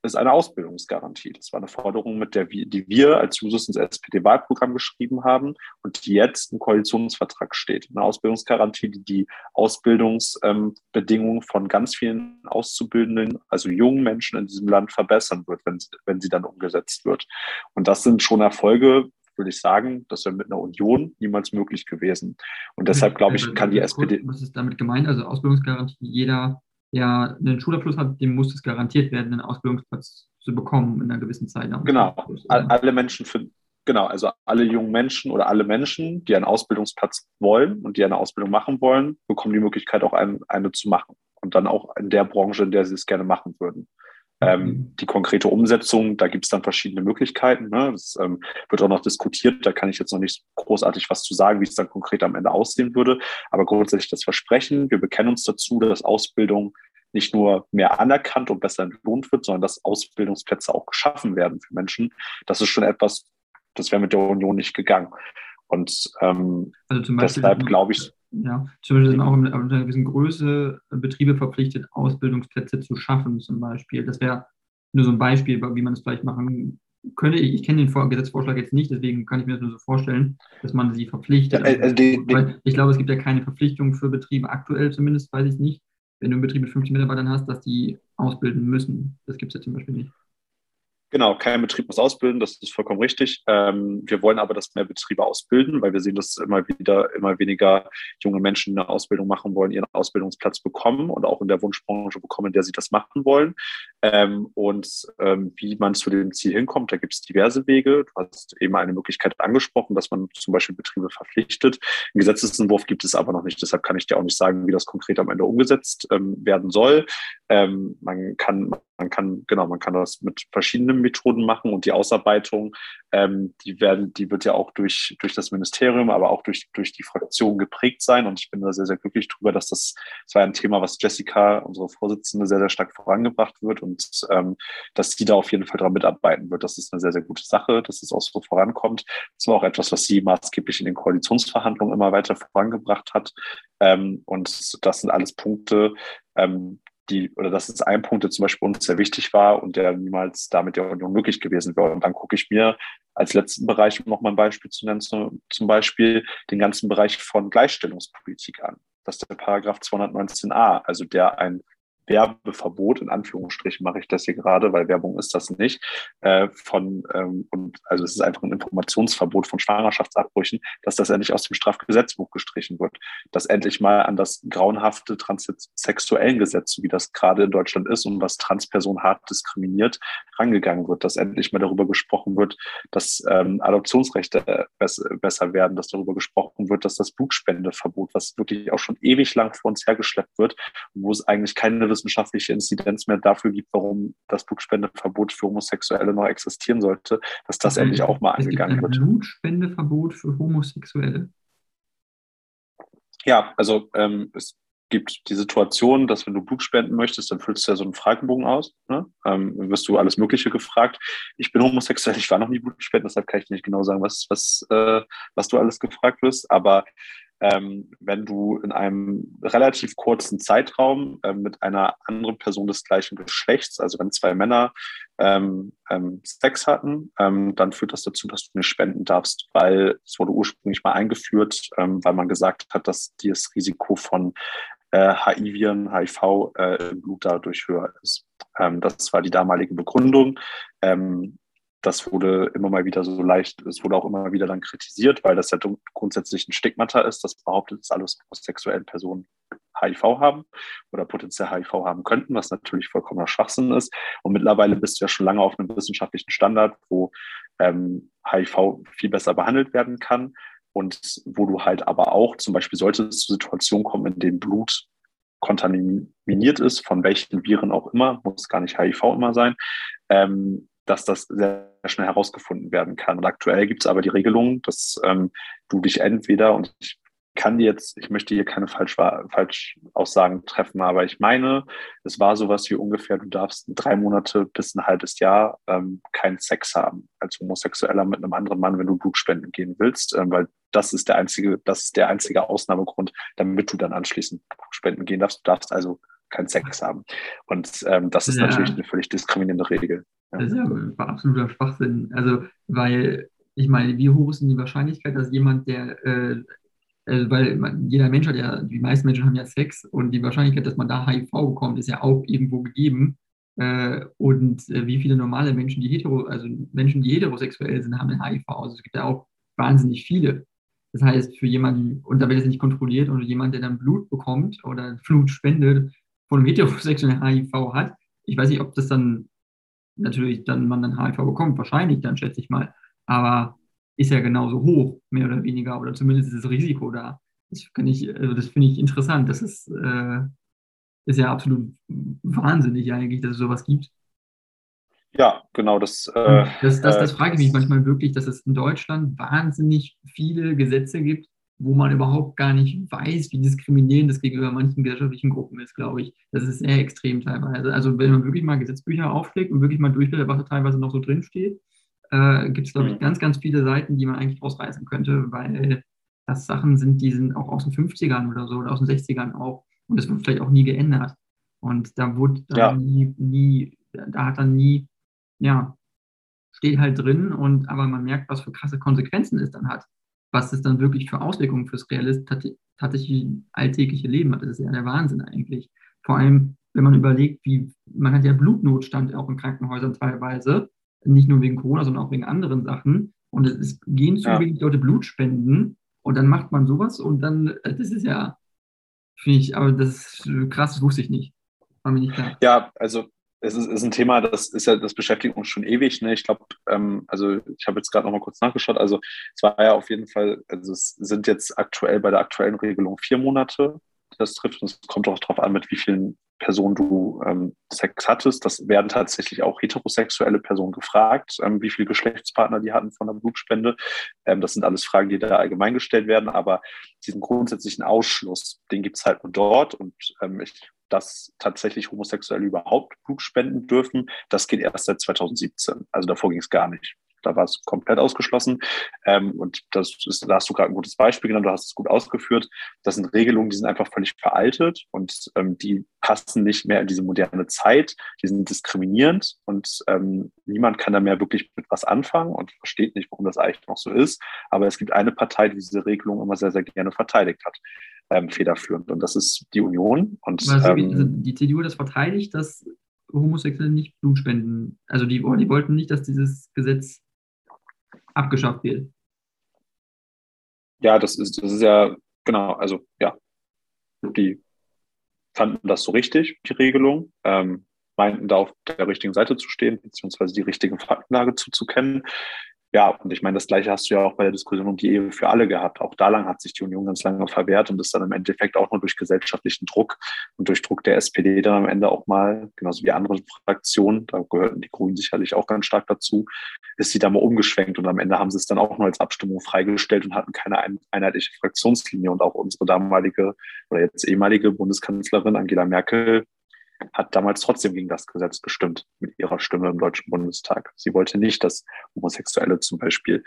ist eine Ausbildungsgarantie. Das war eine Forderung, mit der wir, die wir als Jusos ins SPD-Wahlprogramm geschrieben haben und die jetzt im Koalitionsvertrag steht. Eine Ausbildungsgarantie, die die Ausbildungsbedingungen von ganz vielen Auszubildenden, also jungen Menschen in diesem Land verbessern wird, wenn, wenn sie dann umgesetzt wird. Und das sind schon Erfolge, würde ich sagen, das wäre mit einer Union niemals möglich gewesen. Und deshalb glaube ich, kann die SPD. Was ist damit gemeint? Also Ausbildungsgarantie, jeder, der einen Schulabschluss hat, dem muss es garantiert werden, einen Ausbildungsplatz zu bekommen in einer gewissen Zeit. Genau, alle Menschen für, genau, also alle jungen Menschen oder alle Menschen, die einen Ausbildungsplatz wollen und die eine Ausbildung machen wollen, bekommen die Möglichkeit, auch ein, eine zu machen. Und dann auch in der Branche, in der sie es gerne machen würden. Ähm, die konkrete Umsetzung, da gibt es dann verschiedene Möglichkeiten. Ne? Das ähm, wird auch noch diskutiert. Da kann ich jetzt noch nicht großartig was zu sagen, wie es dann konkret am Ende aussehen würde. Aber grundsätzlich das Versprechen, wir bekennen uns dazu, dass Ausbildung nicht nur mehr anerkannt und besser entlohnt wird, sondern dass Ausbildungsplätze auch geschaffen werden für Menschen. Das ist schon etwas, das wäre mit der Union nicht gegangen. Und ähm, also deshalb glaube ich, ja, zum Beispiel sind auch in einer gewissen Größe Betriebe verpflichtet, Ausbildungsplätze zu schaffen, zum Beispiel. Das wäre nur so ein Beispiel, wie man es vielleicht machen könnte. Ich, ich kenne den Gesetzvorschlag jetzt nicht, deswegen kann ich mir das nur so vorstellen, dass man sie verpflichtet. Ja, also die, Weil ich glaube, es gibt ja keine Verpflichtung für Betriebe, aktuell zumindest, weiß ich nicht, wenn du einen Betrieb mit 50 Mitarbeitern hast, dass die ausbilden müssen. Das gibt es ja zum Beispiel nicht. Genau, kein Betrieb muss ausbilden, das ist vollkommen richtig. Ähm, wir wollen aber, dass mehr Betriebe ausbilden, weil wir sehen, dass immer wieder immer weniger junge Menschen eine Ausbildung machen wollen, ihren Ausbildungsplatz bekommen und auch in der Wunschbranche bekommen, in der sie das machen wollen. Ähm, und ähm, wie man zu dem Ziel hinkommt, da gibt es diverse Wege. Du hast eben eine Möglichkeit angesprochen, dass man zum Beispiel Betriebe verpflichtet. Ein Gesetzesentwurf gibt es aber noch nicht. Deshalb kann ich dir auch nicht sagen, wie das konkret am Ende umgesetzt ähm, werden soll. Ähm, man kann man kann, genau, man kann das mit verschiedenen Methoden machen und die Ausarbeitung, ähm, die werden, die wird ja auch durch, durch das Ministerium, aber auch durch, durch die Fraktion geprägt sein. Und ich bin da sehr, sehr glücklich drüber, dass das, das war ein Thema, was Jessica, unsere Vorsitzende, sehr, sehr stark vorangebracht wird und ähm, dass sie da auf jeden Fall dran mitarbeiten wird. Das ist eine sehr, sehr gute Sache, dass es auch so vorankommt. Das war auch etwas, was sie maßgeblich in den Koalitionsverhandlungen immer weiter vorangebracht hat. Ähm, und das sind alles Punkte, ähm, die, oder das ist ein Punkt, der zum Beispiel uns sehr wichtig war und der niemals damit der Union möglich gewesen wäre. Und dann gucke ich mir als letzten Bereich, um noch mal ein Beispiel zu nennen, zum Beispiel den ganzen Bereich von Gleichstellungspolitik an. Das ist der Paragraph 219a, also der ein Werbeverbot, in Anführungsstrichen mache ich das hier gerade, weil Werbung ist das nicht, äh, von, ähm, und also es ist einfach ein Informationsverbot von Schwangerschaftsabbrüchen, dass das endlich aus dem Strafgesetzbuch gestrichen wird, dass endlich mal an das grauenhafte transsexuellen Gesetz, wie das gerade in Deutschland ist und was Transpersonen hart diskriminiert, rangegangen wird, dass endlich mal darüber gesprochen wird, dass ähm, Adoptionsrechte besser werden, dass darüber gesprochen wird, dass das Blutspendeverbot, was wirklich auch schon ewig lang vor uns hergeschleppt wird, wo es eigentlich keine wissenschaftliche Inzidenz mehr dafür gibt, warum das Blutspendeverbot für Homosexuelle noch existieren sollte, dass das okay. endlich auch mal angegangen. Ein Blutspendeverbot für Homosexuelle? Ja, also ähm, es gibt die Situation, dass wenn du Blut spenden möchtest, dann füllst du ja so einen Fragebogen aus. Ne? Ähm, dann wirst du alles Mögliche gefragt. Ich bin homosexuell, <laughs> ich war noch nie Blut spenden, deshalb kann ich nicht genau sagen, was, was, äh, was du alles gefragt wirst. Aber ähm, wenn du in einem relativ kurzen Zeitraum äh, mit einer anderen Person des gleichen Geschlechts, also wenn zwei Männer ähm, ähm, Sex hatten, ähm, dann führt das dazu, dass du nicht spenden darfst, weil es wurde ursprünglich mal eingeführt, ähm, weil man gesagt hat, dass das Risiko von äh, HIV-Viren, HIV äh, im Blut dadurch höher ist. Ähm, das war die damalige Begründung. Ähm, das wurde immer mal wieder so leicht, es wurde auch immer wieder dann kritisiert, weil das ja grundsätzlich ein Stigmata ist, das behauptet, dass alle homosexuellen Personen HIV haben oder potenziell HIV haben könnten, was natürlich vollkommener Schwachsinn ist. Und mittlerweile bist du ja schon lange auf einem wissenschaftlichen Standard, wo ähm, HIV viel besser behandelt werden kann und wo du halt aber auch zum Beispiel sollte es zu Situationen kommen, in denen Blut kontaminiert ist, von welchen Viren auch immer, muss gar nicht HIV immer sein, ähm, dass das sehr schnell herausgefunden werden kann. Und aktuell gibt es aber die Regelung, dass ähm, du dich entweder, und ich kann jetzt, ich möchte hier keine Falsch, Falschaussagen treffen, aber ich meine, es war sowas wie ungefähr, du darfst drei Monate bis ein halbes Jahr ähm, keinen Sex haben als Homosexueller mit einem anderen Mann, wenn du Blutspenden gehen willst, ähm, weil das ist der einzige, das ist der einzige Ausnahmegrund, damit du dann anschließend Blutspenden gehen darfst. Du darfst also keinen Sex haben. Und ähm, das ist ja. natürlich eine völlig diskriminierende Regel. Ja. Das ist ja absoluter Schwachsinn. Also, weil ich meine, wie hoch ist denn die Wahrscheinlichkeit, dass jemand, der äh, äh, weil man, jeder Mensch hat ja, die meisten Menschen haben ja Sex und die Wahrscheinlichkeit, dass man da HIV bekommt, ist ja auch irgendwo gegeben. Äh, und äh, wie viele normale Menschen, die hetero, also Menschen, die heterosexuell sind, haben HIV. Also es gibt ja auch wahnsinnig viele. Das heißt, für jemanden, und da wird es nicht kontrolliert, und jemand, der dann Blut bekommt oder Blut spendet, von heterosexuellen HIV hat, ich weiß nicht, ob das dann natürlich dann man dann HIV bekommt, wahrscheinlich dann schätze ich mal. Aber ist ja genauso hoch, mehr oder weniger, oder zumindest ist das Risiko da. Das finde ich, also das finde ich interessant. Das ist, äh, ist ja absolut wahnsinnig eigentlich, dass es sowas gibt. Ja, genau, das. Äh, das, das, das, äh, frage ich mich manchmal wirklich, dass es in Deutschland wahnsinnig viele Gesetze gibt, wo man überhaupt gar nicht weiß, wie diskriminierend das gegenüber manchen gesellschaftlichen Gruppen ist, glaube ich. Das ist sehr extrem teilweise. Also wenn man wirklich mal Gesetzbücher aufschlägt und wirklich mal durchblättert, was da teilweise noch so drinsteht, äh, gibt es, glaube ich, mhm. ganz, ganz viele Seiten, die man eigentlich ausreißen könnte, weil das Sachen sind, die sind auch aus den 50ern oder so oder aus den 60ern auch. Und das wird vielleicht auch nie geändert. Und da wurde dann ja. nie, nie, da hat dann nie, ja, steht halt drin und aber man merkt, was für krasse Konsequenzen es dann hat. Was es dann wirklich für Auswirkungen fürs realist tatsächlich alltägliche Leben hat. Das ist ja der Wahnsinn eigentlich. Vor allem, wenn man überlegt, wie, man hat ja Blutnotstand auch in Krankenhäusern teilweise nicht nur wegen Corona, sondern auch wegen anderen Sachen. Und es gehen zu ja. wenig Leute Blut spenden und dann macht man sowas und dann, äh, das ist ja, finde ich, aber das ist krass, das wusste ich nicht. War mir nicht klar. Ja, also es ist, ist, ein Thema, das ist ja, das beschäftigt uns schon ewig. Ne? Ich glaube, ähm, also ich habe jetzt gerade noch mal kurz nachgeschaut. Also es war ja auf jeden Fall, also es sind jetzt aktuell bei der aktuellen Regelung vier Monate, das trifft. Und es kommt auch darauf an, mit wie vielen Person du ähm, Sex hattest. Das werden tatsächlich auch heterosexuelle Personen gefragt, ähm, wie viele Geschlechtspartner die hatten von der Blutspende. Ähm, das sind alles Fragen, die da allgemein gestellt werden, aber diesen grundsätzlichen Ausschluss, den gibt es halt nur dort und ähm, ich, dass tatsächlich Homosexuelle überhaupt Blut spenden dürfen, das geht erst seit 2017. Also davor ging es gar nicht. Da war es komplett ausgeschlossen. Ähm, und das ist, da hast du gerade ein gutes Beispiel genannt, du hast es gut ausgeführt. Das sind Regelungen, die sind einfach völlig veraltet und ähm, die passen nicht mehr in diese moderne Zeit. Die sind diskriminierend und ähm, niemand kann da mehr wirklich mit was anfangen und versteht nicht, warum das eigentlich noch so ist. Aber es gibt eine Partei, die diese Regelung immer sehr, sehr gerne verteidigt hat. Ähm, federführend. Und das ist die Union. Und, also, ähm, die CDU das verteidigt, dass Homosexuelle nicht Blut spenden. Also die, die wollten nicht, dass dieses Gesetz abgeschafft wird. Ja, das ist, das ist ja, genau, also ja, die fanden das so richtig, die Regelung, ähm, meinten da auf der richtigen Seite zu stehen, beziehungsweise die richtige Faktenlage zuzukennen. Ja, und ich meine, das Gleiche hast du ja auch bei der Diskussion um die Ehe für alle gehabt. Auch da lang hat sich die Union ganz lange verwehrt und ist dann im Endeffekt auch nur durch gesellschaftlichen Druck und durch Druck der SPD dann am Ende auch mal, genauso wie andere Fraktionen, da gehörten die Grünen sicherlich auch ganz stark dazu, ist sie da mal umgeschwenkt und am Ende haben sie es dann auch nur als Abstimmung freigestellt und hatten keine einheitliche Fraktionslinie. Und auch unsere damalige oder jetzt ehemalige Bundeskanzlerin Angela Merkel hat damals trotzdem gegen das Gesetz gestimmt mit ihrer Stimme im Deutschen Bundestag. Sie wollte nicht, dass Homosexuelle zum Beispiel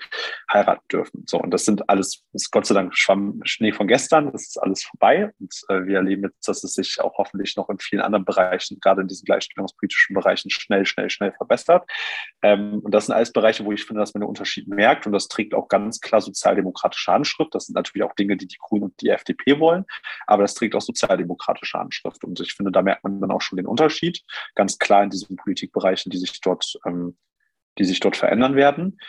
heiraten dürfen. So, und das sind alles, ist Gott sei Dank Schwamm, Schnee von gestern, das ist alles vorbei. Und äh, wir erleben jetzt, dass es sich auch hoffentlich noch in vielen anderen Bereichen, gerade in diesen gleichstellungspolitischen Bereichen, schnell, schnell, schnell verbessert. Ähm, und das sind alles Bereiche, wo ich finde, dass man den Unterschied merkt. Und das trägt auch ganz klar sozialdemokratische Handschrift. Das sind natürlich auch Dinge, die die Grünen und die FDP wollen. Aber das trägt auch sozialdemokratische Handschrift. Und ich finde, da merkt man dann auch schon den Unterschied, ganz klar in diesen Politikbereichen, die sich dort, ähm, die sich dort verändern werden.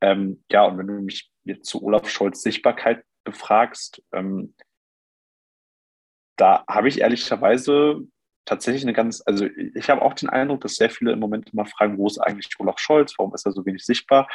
Ähm, ja, und wenn du mich jetzt zu Olaf Scholz Sichtbarkeit befragst, ähm, da habe ich ehrlicherweise tatsächlich eine ganz, also ich habe auch den Eindruck, dass sehr viele im Moment immer fragen, wo ist eigentlich Olaf Scholz, warum ist er so wenig sichtbar?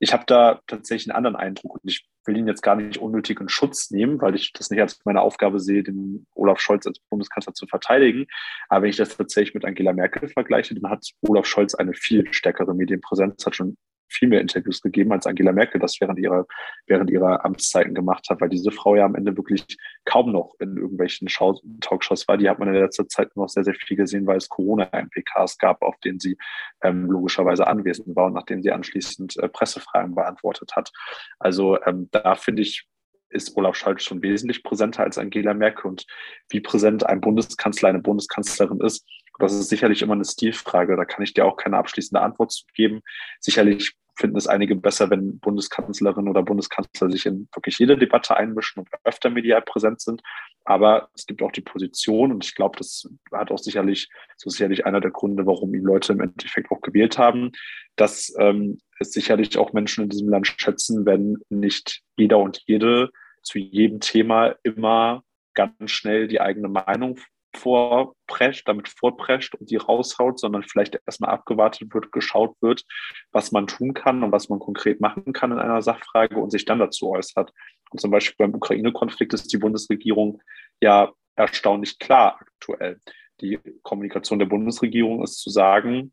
Ich habe da tatsächlich einen anderen Eindruck und ich will ihn jetzt gar nicht unnötig in Schutz nehmen, weil ich das nicht als meine Aufgabe sehe, den Olaf Scholz als Bundeskanzler zu verteidigen. Aber wenn ich das tatsächlich mit Angela Merkel vergleiche, dann hat Olaf Scholz eine viel stärkere Medienpräsenz, hat schon viel mehr Interviews gegeben, als Angela Merkel das während ihrer, während ihrer Amtszeiten gemacht hat, weil diese Frau ja am Ende wirklich kaum noch in irgendwelchen Schau Talkshows war. Die hat man in letzter Zeit noch sehr, sehr viel gesehen, weil es Corona-MPKs gab, auf denen sie ähm, logischerweise anwesend war und nachdem sie anschließend äh, Pressefragen beantwortet hat. Also ähm, da finde ich, ist Olaf Scholz schon wesentlich präsenter als Angela Merkel und wie präsent ein Bundeskanzler, eine Bundeskanzlerin ist, das ist sicherlich immer eine Stilfrage. Da kann ich dir auch keine abschließende Antwort geben. Sicherlich finden es einige besser, wenn Bundeskanzlerin oder Bundeskanzler sich in wirklich jede Debatte einmischen und öfter medial präsent sind. Aber es gibt auch die Position und ich glaube, das hat auch sicherlich, so sicherlich einer der Gründe, warum ihn Leute im Endeffekt auch gewählt haben, dass ähm, es sicherlich auch Menschen in diesem Land schätzen, wenn nicht jeder und jede zu jedem Thema immer ganz schnell die eigene Meinung vorprescht, damit vorprescht und die raushaut, sondern vielleicht erstmal abgewartet wird, geschaut wird, was man tun kann und was man konkret machen kann in einer Sachfrage und sich dann dazu äußert. Und zum Beispiel beim Ukraine-Konflikt ist die Bundesregierung ja erstaunlich klar aktuell. Die Kommunikation der Bundesregierung ist zu sagen,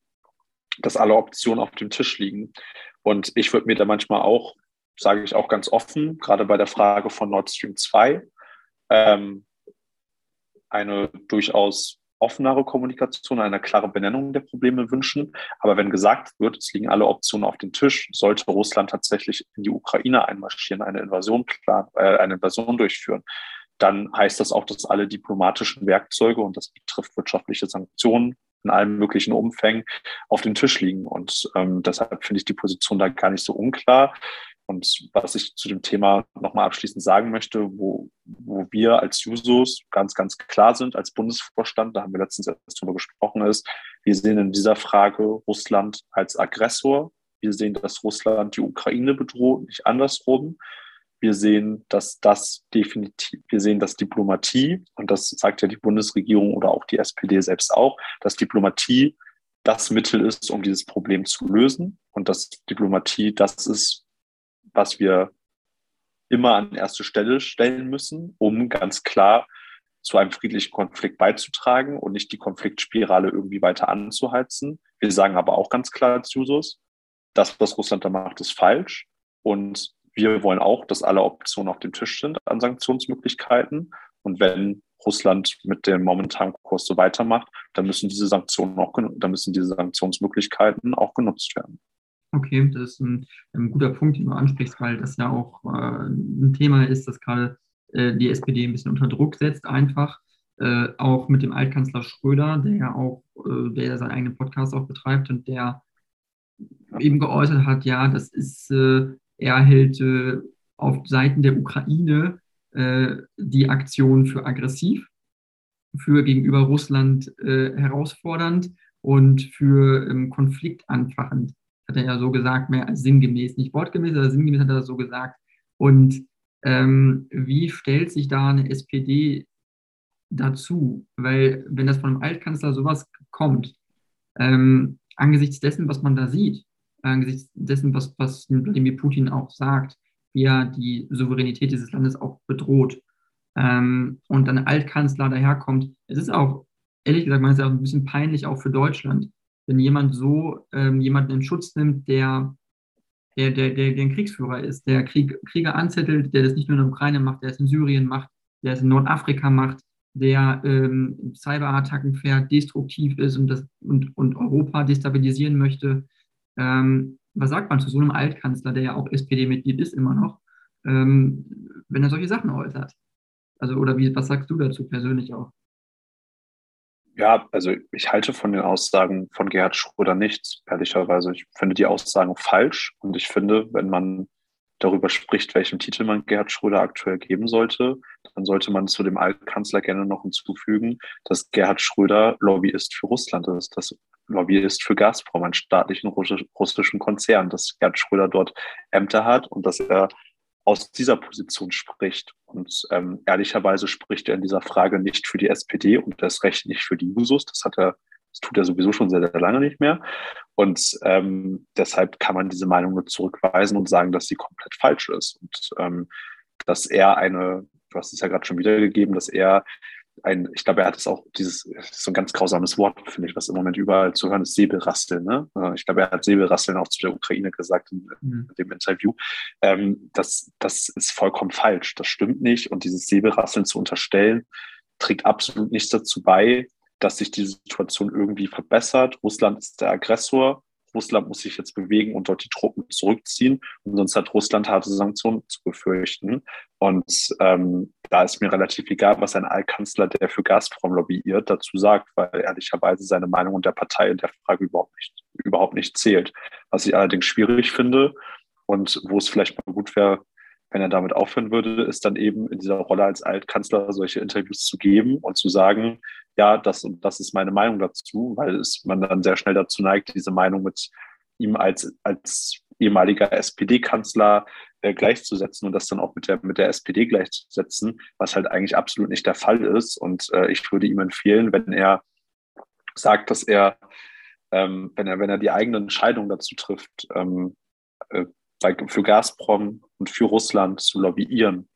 dass alle Optionen auf dem Tisch liegen. Und ich würde mir da manchmal auch, sage ich auch ganz offen, gerade bei der Frage von Nord Stream 2, ähm, eine durchaus offenere Kommunikation, eine klare Benennung der Probleme wünschen. Aber wenn gesagt wird, es liegen alle Optionen auf dem Tisch, sollte Russland tatsächlich in die Ukraine einmarschieren, eine Invasion, plan, äh, eine Invasion durchführen, dann heißt das auch, dass alle diplomatischen Werkzeuge, und das betrifft wirtschaftliche Sanktionen in allen möglichen Umfängen, auf dem Tisch liegen. Und ähm, deshalb finde ich die Position da gar nicht so unklar. Und was ich zu dem Thema nochmal abschließend sagen möchte, wo, wo wir als Jusos ganz, ganz klar sind, als Bundesvorstand, da haben wir letztens erst drüber gesprochen, ist, wir sehen in dieser Frage Russland als Aggressor. Wir sehen, dass Russland die Ukraine bedroht, nicht andersrum. Wir sehen, dass das definitiv, wir sehen, dass Diplomatie, und das sagt ja die Bundesregierung oder auch die SPD selbst auch, dass Diplomatie das Mittel ist, um dieses Problem zu lösen und dass Diplomatie das ist, was wir immer an erste Stelle stellen müssen, um ganz klar zu einem friedlichen Konflikt beizutragen und nicht die Konfliktspirale irgendwie weiter anzuheizen. Wir sagen aber auch ganz klar als Jusos, das, was Russland da macht, ist falsch. Und wir wollen auch, dass alle Optionen auf dem Tisch sind an Sanktionsmöglichkeiten. Und wenn Russland mit dem momentanen Kurs so weitermacht, dann müssen diese Sanktionen auch, dann müssen diese Sanktionsmöglichkeiten auch genutzt werden. Okay, das ist ein, ein, guter Punkt, den du ansprichst, weil das ja auch äh, ein Thema ist, das gerade äh, die SPD ein bisschen unter Druck setzt, einfach. Äh, auch mit dem Altkanzler Schröder, der ja auch, äh, der seinen eigenen Podcast auch betreibt und der eben geäußert hat, ja, das ist, äh, er hält äh, auf Seiten der Ukraine die Aktion für aggressiv, für gegenüber Russland herausfordernd und für ähm, konfliktanfachend hat er ja so gesagt, mehr als sinngemäß, nicht wortgemäß, aber sinngemäß hat er das so gesagt. Und ähm, wie stellt sich da eine SPD dazu? Weil wenn das von einem Altkanzler sowas kommt, ähm, angesichts dessen, was man da sieht, angesichts dessen, was, was Wladimir Putin auch sagt, wie er die Souveränität dieses Landes auch bedroht, ähm, und dann Altkanzler daherkommt, es ist auch, ehrlich gesagt, ja auch ein bisschen peinlich auch für Deutschland, wenn jemand so ähm, jemanden in Schutz nimmt, der, der, der, der, der ein Kriegsführer ist, der Krieg, Krieger anzettelt, der das nicht nur in der Ukraine macht, der es in Syrien macht, der es in Nordafrika macht, der ähm, Cyberattacken fährt, destruktiv ist und, das, und, und Europa destabilisieren möchte. Ähm, was sagt man zu so einem Altkanzler, der ja auch SPD-Mitglied ist immer noch, ähm, wenn er solche Sachen äußert? Also, oder wie, was sagst du dazu persönlich auch? Ja, also ich halte von den Aussagen von Gerhard Schröder nichts, ehrlicherweise. Ich finde die Aussagen falsch und ich finde, wenn man darüber spricht, welchen Titel man Gerhard Schröder aktuell geben sollte, dann sollte man zu dem Altkanzler gerne noch hinzufügen, dass Gerhard Schröder Lobbyist für Russland ist, dass Lobbyist für Gazprom, einen staatlichen russischen Konzern, dass Gerhard Schröder dort Ämter hat und dass er aus dieser Position spricht. Und ähm, ehrlicherweise spricht er in dieser Frage nicht für die SPD und das Recht nicht für die Jusos. Das hat er, das tut er sowieso schon sehr, sehr lange nicht mehr. Und ähm, deshalb kann man diese Meinung nur zurückweisen und sagen, dass sie komplett falsch ist. Und ähm, dass er eine, du hast es ja gerade schon wiedergegeben, dass er ein, ich glaube, er hat es auch, dieses, so ein ganz grausames Wort, finde ich, was im Moment überall zu hören ist, Säbelrasteln. Ne? Ich glaube, er hat Säbelrasteln auch zu der Ukraine gesagt in, mhm. in dem Interview. Ähm, das, das ist vollkommen falsch. Das stimmt nicht. Und dieses Säbelrasseln zu unterstellen, trägt absolut nichts dazu bei, dass sich die Situation irgendwie verbessert. Russland ist der Aggressor. Russland muss sich jetzt bewegen und dort die Truppen zurückziehen. Und sonst hat Russland harte Sanktionen zu befürchten. Und ähm, da ist mir relativ egal, was ein Altkanzler, der für Gazprom lobbyiert, dazu sagt, weil ehrlicherweise seine Meinung und der Partei in der Frage überhaupt nicht, überhaupt nicht zählt. Was ich allerdings schwierig finde und wo es vielleicht mal gut wäre, wenn er damit aufhören würde, ist dann eben in dieser Rolle als Altkanzler solche Interviews zu geben und zu sagen, ja, das und das ist meine Meinung dazu, weil es man dann sehr schnell dazu neigt, diese Meinung mit ihm als, als ehemaliger SPD-Kanzler äh, gleichzusetzen und das dann auch mit der, mit der SPD gleichzusetzen, was halt eigentlich absolut nicht der Fall ist. Und äh, ich würde ihm empfehlen, wenn er sagt, dass er, ähm, wenn er, wenn er die eigene Entscheidung dazu trifft, ähm, äh, für Gazprom und für Russland zu lobbyieren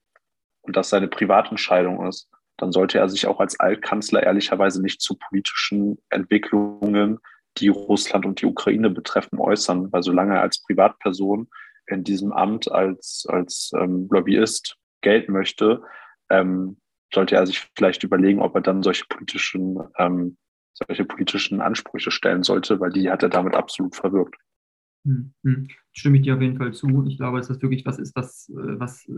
und das seine Privatentscheidung ist, dann sollte er sich auch als Altkanzler ehrlicherweise nicht zu politischen Entwicklungen, die Russland und die Ukraine betreffen, äußern, weil solange er als Privatperson in diesem Amt als, als ähm, Lobbyist gelten möchte, ähm, sollte er sich vielleicht überlegen, ob er dann solche politischen, ähm, solche politischen Ansprüche stellen sollte, weil die hat er damit absolut verwirkt. Hm, hm. Stimme ich dir auf jeden Fall zu. Ich glaube, dass das wirklich was ist, was, äh, was äh,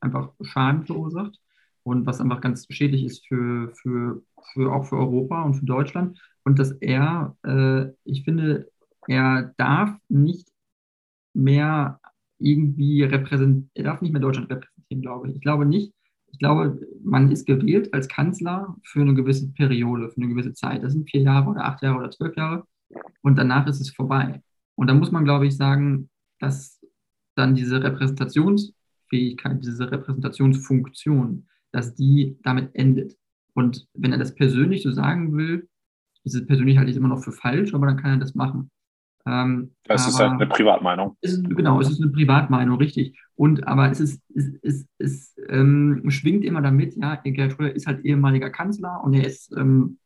einfach Schaden verursacht und was einfach ganz schädlich ist für, für, für auch für Europa und für Deutschland. Und dass er, äh, ich finde, er darf nicht mehr irgendwie repräsentieren, er darf nicht mehr Deutschland repräsentieren, glaube ich. Ich glaube nicht. Ich glaube, man ist gewählt als Kanzler für eine gewisse Periode, für eine gewisse Zeit. Das sind vier Jahre oder acht Jahre oder zwölf Jahre. Und danach ist es vorbei. Und da muss man, glaube ich, sagen, dass dann diese Repräsentationsfähigkeit, diese Repräsentationsfunktion, dass die damit endet. Und wenn er das persönlich so sagen will, ist es persönlich halt immer noch für falsch, aber dann kann er das machen. Ähm, das ist halt eine Privatmeinung. Ist, genau, es ist eine Privatmeinung, richtig. Und aber es ist, es, es, es ähm, schwingt immer damit, ja, Gerhard Schröder ist halt ehemaliger Kanzler und er ist ähm,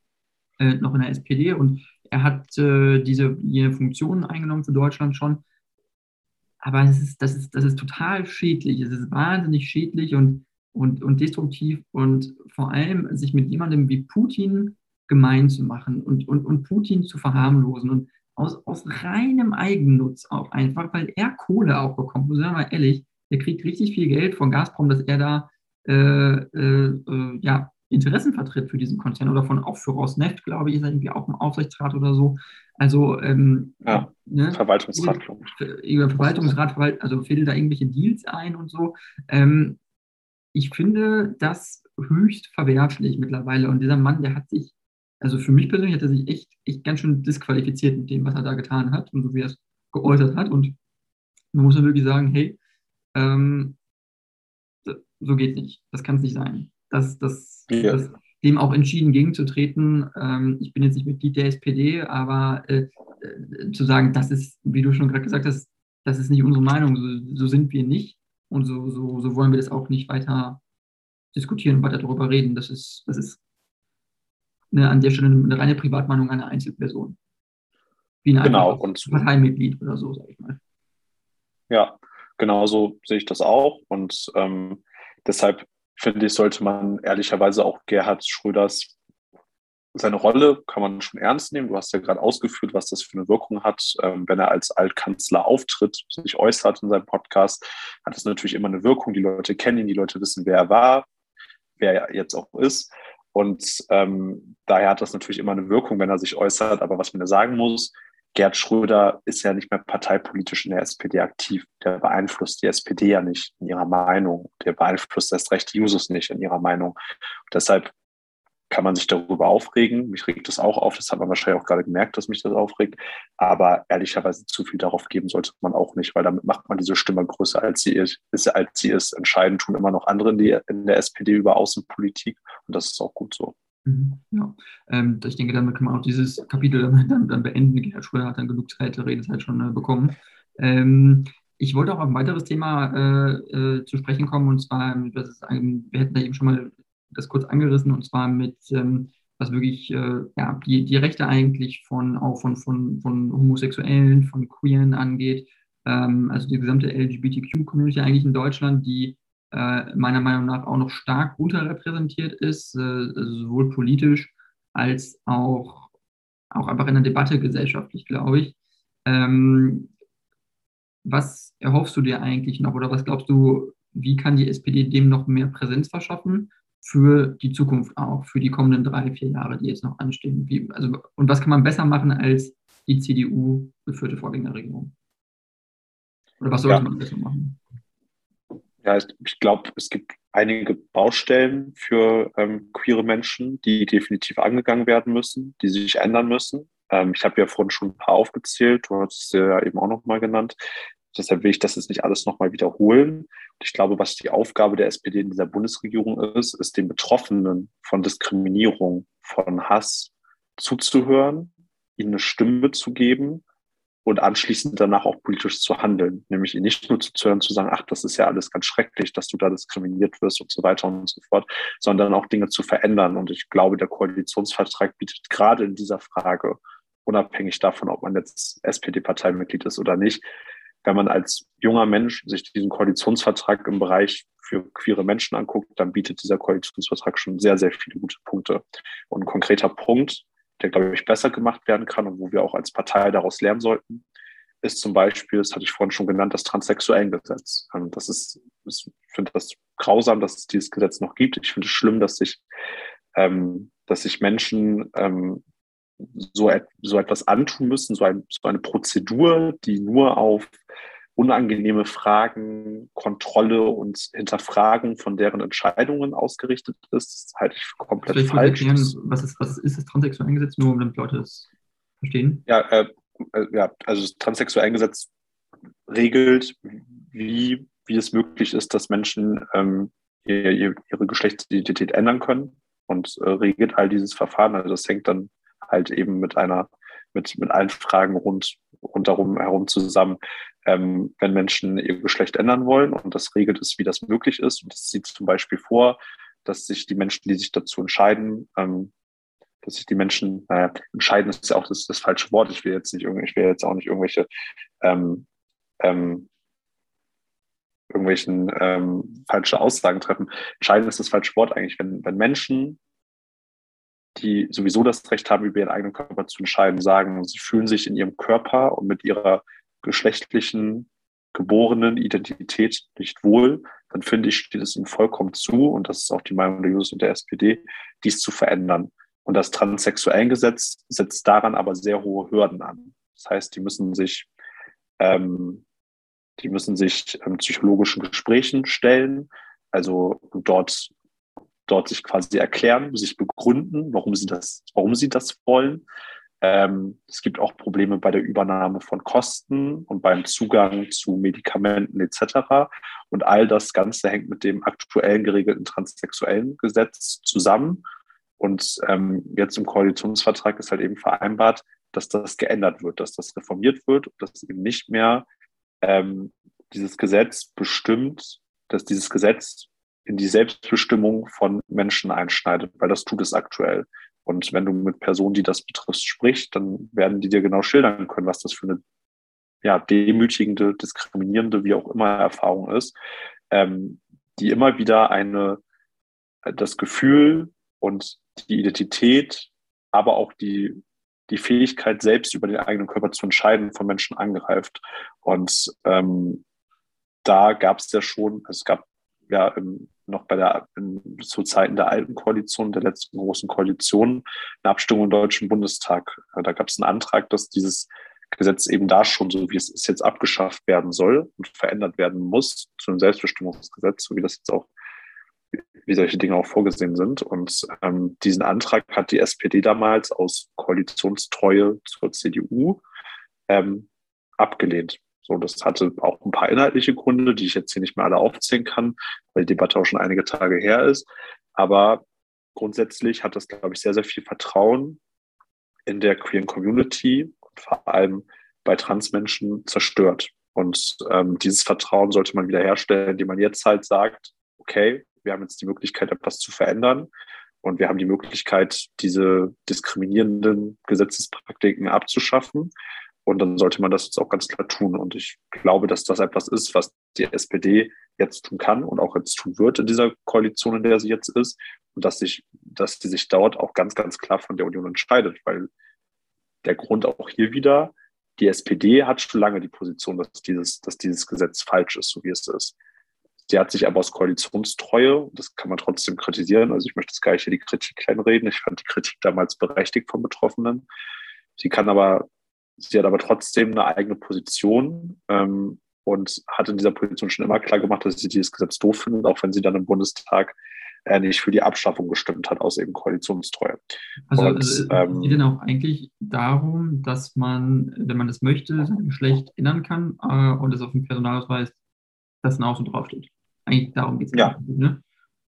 äh, noch in der SPD und er hat äh, diese jene Funktionen eingenommen für Deutschland schon. Aber es ist, das, ist, das ist total schädlich. Es ist wahnsinnig schädlich und, und, und destruktiv und vor allem sich mit jemandem wie Putin gemein zu machen und, und, und Putin zu verharmlosen und aus, aus reinem Eigennutz auch einfach, weil er Kohle auch bekommt. Muss ich mal ehrlich, der kriegt richtig viel Geld von Gazprom, dass er da äh, äh, äh, ja, Interessen vertritt für diesen Konzern oder von auch für Rosneft, glaube ich, ist er irgendwie auch im Aufsichtsrat oder so. Also ähm, ja, ne? Verwaltungsrat, glaube ich. Über Verwaltungsrat, also fädelt da irgendwelche Deals ein und so. Ähm, ich finde das höchst verwerflich mittlerweile. Und dieser Mann, der hat sich, also für mich persönlich hat er sich echt, echt ganz schön disqualifiziert mit dem, was er da getan hat und so wie er es geäußert hat. Und man muss dann wirklich sagen, hey, ähm, so geht es nicht. Das kann es nicht sein dass, dass, ja. dass dem auch entschieden gegenzutreten. Ähm, ich bin jetzt nicht Mitglied der SPD, aber äh, äh, zu sagen, das ist, wie du schon gerade gesagt hast, das ist nicht unsere Meinung, so, so sind wir nicht und so, so, so wollen wir das auch nicht weiter diskutieren, weiter darüber reden. Das ist, das ist eine, an der Stelle eine reine Privatmeinung einer Einzelperson. Wie ein genau, und Parteimitglied oder so, sag ich mal. Ja, genau so sehe ich das auch. Und ähm, deshalb finde ich, sollte man ehrlicherweise auch Gerhard Schröders seine Rolle kann man schon ernst nehmen. Du hast ja gerade ausgeführt, was das für eine Wirkung hat. Ähm, wenn er als Altkanzler auftritt, sich äußert in seinem Podcast, hat das natürlich immer eine Wirkung. Die Leute kennen ihn, die Leute wissen, wer er war, wer er jetzt auch ist. Und ähm, daher hat das natürlich immer eine Wirkung, wenn er sich äußert. Aber was man ja sagen muss, Gerd Schröder ist ja nicht mehr parteipolitisch in der SPD aktiv. Der beeinflusst die SPD ja nicht in ihrer Meinung. Der beeinflusst erst recht die Jusos nicht in ihrer Meinung. Und deshalb kann man sich darüber aufregen. Mich regt das auch auf. Das hat man wahrscheinlich auch gerade gemerkt, dass mich das aufregt. Aber ehrlicherweise zu viel darauf geben sollte man auch nicht, weil damit macht man diese Stimme größer, als sie ist. Als sie ist. Entscheidend tun immer noch andere in, der SPD über Außenpolitik. Und das ist auch gut so. Mhm. Ja, ähm, ich denke, damit kann man auch dieses Kapitel dann, dann, beenden. Gerhard Schröder hat dann genug Zeit, Redezeit schon äh, bekommen. Ähm, ich wollte auch auf ein weiteres Thema äh, äh, zu sprechen kommen, und zwar, das ist, wir hätten da eben schon mal das kurz angerissen, und zwar mit, ähm, was wirklich äh, ja, die, die Rechte eigentlich von, auch von, von, von Homosexuellen, von Queeren angeht, ähm, also die gesamte LGBTQ-Community eigentlich in Deutschland, die äh, meiner Meinung nach auch noch stark unterrepräsentiert ist, äh, also sowohl politisch als auch, auch einfach in der Debatte gesellschaftlich, glaube ich. Ähm, was erhoffst du dir eigentlich noch oder was glaubst du, wie kann die SPD dem noch mehr Präsenz verschaffen für die Zukunft auch, für die kommenden drei, vier Jahre, die jetzt noch anstehen? Wie, also, und was kann man besser machen als die CDU geführte Vorgängerregierung? Oder was sollte ja. man besser machen? Ja, ich glaube, es gibt einige Baustellen für ähm, queere Menschen, die definitiv angegangen werden müssen, die sich ändern müssen. Ähm, ich habe ja vorhin schon ein paar aufgezählt, du hast es ja eben auch nochmal genannt. Deshalb will ich das jetzt nicht alles nochmal wiederholen. Und ich glaube, was die Aufgabe der SPD in dieser Bundesregierung ist, ist den Betroffenen von Diskriminierung, von Hass zuzuhören, ihnen eine Stimme zu geben und anschließend danach auch politisch zu handeln. Nämlich ihnen nicht nur zuzuhören, zu sagen, ach, das ist ja alles ganz schrecklich, dass du da diskriminiert wirst und so weiter und so fort, sondern auch Dinge zu verändern. Und ich glaube, der Koalitionsvertrag bietet gerade in dieser Frage, unabhängig davon, ob man jetzt SPD-Parteimitglied ist oder nicht, wenn man als junger Mensch sich diesen Koalitionsvertrag im Bereich für queere Menschen anguckt, dann bietet dieser Koalitionsvertrag schon sehr, sehr viele gute Punkte. Und ein konkreter Punkt, der, glaube ich, besser gemacht werden kann und wo wir auch als Partei daraus lernen sollten, ist zum Beispiel, das hatte ich vorhin schon genannt, das Transsexuellengesetz. Ähm, das ist, ich finde das grausam, dass es dieses Gesetz noch gibt. Ich finde es schlimm, dass sich, ähm, dass sich Menschen ähm, so, so etwas antun müssen, so, ein, so eine Prozedur, die nur auf unangenehme Fragen, Kontrolle und Hinterfragen von deren Entscheidungen ausgerichtet ist, das halte ich für komplett Vielleicht falsch. Erklären, was ist, was ist das Transsexuellengesetz, nur um damit Leute es verstehen? Ja, äh, äh, ja, also das Transsexuellengesetz regelt, wie, wie es möglich ist, dass Menschen ähm, ihre, ihre Geschlechtsidentität ändern können und äh, regelt all dieses Verfahren. Also das hängt dann halt eben mit einer, mit, mit allen Fragen rund, rundherum herum zusammen, ähm, wenn Menschen ihr Geschlecht ändern wollen und das regelt es, wie das möglich ist. Und das sieht zum Beispiel vor, dass sich die Menschen, die sich dazu entscheiden, ähm, dass sich die Menschen, naja, entscheiden ist ja auch das, das falsche Wort. Ich will jetzt nicht ich will jetzt auch nicht irgendwelche ähm, ähm, irgendwelchen ähm, falsche Aussagen treffen. Entscheiden ist das falsche Wort eigentlich, wenn, wenn Menschen die sowieso das Recht haben, über ihren eigenen Körper zu entscheiden, sagen, sie fühlen sich in ihrem Körper und mit ihrer geschlechtlichen, geborenen Identität nicht wohl, dann finde ich, steht es ihnen vollkommen zu, und das ist auch die Meinung der Jus und der SPD, dies zu verändern. Und das Transsexuellengesetz setzt daran aber sehr hohe Hürden an. Das heißt, die müssen sich, ähm, die müssen sich ähm, psychologischen Gesprächen stellen, also dort dort sich quasi erklären, sich begründen, warum sie das, warum sie das wollen. Ähm, es gibt auch Probleme bei der Übernahme von Kosten und beim Zugang zu Medikamenten etc. Und all das Ganze hängt mit dem aktuellen geregelten transsexuellen Gesetz zusammen. Und ähm, jetzt im Koalitionsvertrag ist halt eben vereinbart, dass das geändert wird, dass das reformiert wird, dass eben nicht mehr ähm, dieses Gesetz bestimmt, dass dieses Gesetz in die Selbstbestimmung von Menschen einschneidet, weil das tut es aktuell. Und wenn du mit Personen, die das betrifft, sprichst, dann werden die dir genau schildern können, was das für eine ja, demütigende, diskriminierende, wie auch immer Erfahrung ist, ähm, die immer wieder eine, das Gefühl und die Identität, aber auch die, die Fähigkeit, selbst über den eigenen Körper zu entscheiden, von Menschen angreift. Und ähm, da gab es ja schon, es gab ja im noch bei der, zu Zeiten der alten Koalition, der letzten großen Koalition, eine Abstimmung im Deutschen Bundestag. Da gab es einen Antrag, dass dieses Gesetz eben da schon, so wie es ist, jetzt abgeschafft werden soll und verändert werden muss zu einem Selbstbestimmungsgesetz, so wie das jetzt auch wie solche Dinge auch vorgesehen sind. Und ähm, diesen Antrag hat die SPD damals aus Koalitionstreue zur CDU ähm, abgelehnt. So, das hatte auch ein paar inhaltliche Gründe, die ich jetzt hier nicht mehr alle aufzählen kann, weil die Debatte auch schon einige Tage her ist. Aber grundsätzlich hat das, glaube ich, sehr, sehr viel Vertrauen in der queeren Community und vor allem bei Transmenschen zerstört. Und ähm, dieses Vertrauen sollte man wiederherstellen, indem man jetzt halt sagt, okay, wir haben jetzt die Möglichkeit, etwas zu verändern. Und wir haben die Möglichkeit, diese diskriminierenden Gesetzespraktiken abzuschaffen. Und dann sollte man das jetzt auch ganz klar tun. Und ich glaube, dass das etwas ist, was die SPD jetzt tun kann und auch jetzt tun wird in dieser Koalition, in der sie jetzt ist. Und dass sich, dass sie sich dort auch ganz, ganz klar von der Union entscheidet. Weil der Grund auch hier wieder, die SPD hat schon lange die Position, dass dieses, dass dieses Gesetz falsch ist, so wie es ist. Sie hat sich aber aus Koalitionstreue, das kann man trotzdem kritisieren, also ich möchte jetzt gar nicht hier die Kritik kleinreden, ich fand die Kritik damals berechtigt von Betroffenen. Sie kann aber, sie hat aber trotzdem eine eigene Position ähm, und hat in dieser Position schon immer klar gemacht, dass sie dieses Gesetz doof findet, auch wenn sie dann im Bundestag äh, nicht für die Abschaffung gestimmt hat, aus eben Koalitionstreue. Also, und, also ähm, geht denn auch eigentlich darum, dass man, wenn man das möchte, sein Geschlecht ändern kann äh, und es auf dem Personalausweis das dann auch so draufsteht? Eigentlich darum geht es. Ja. Ne?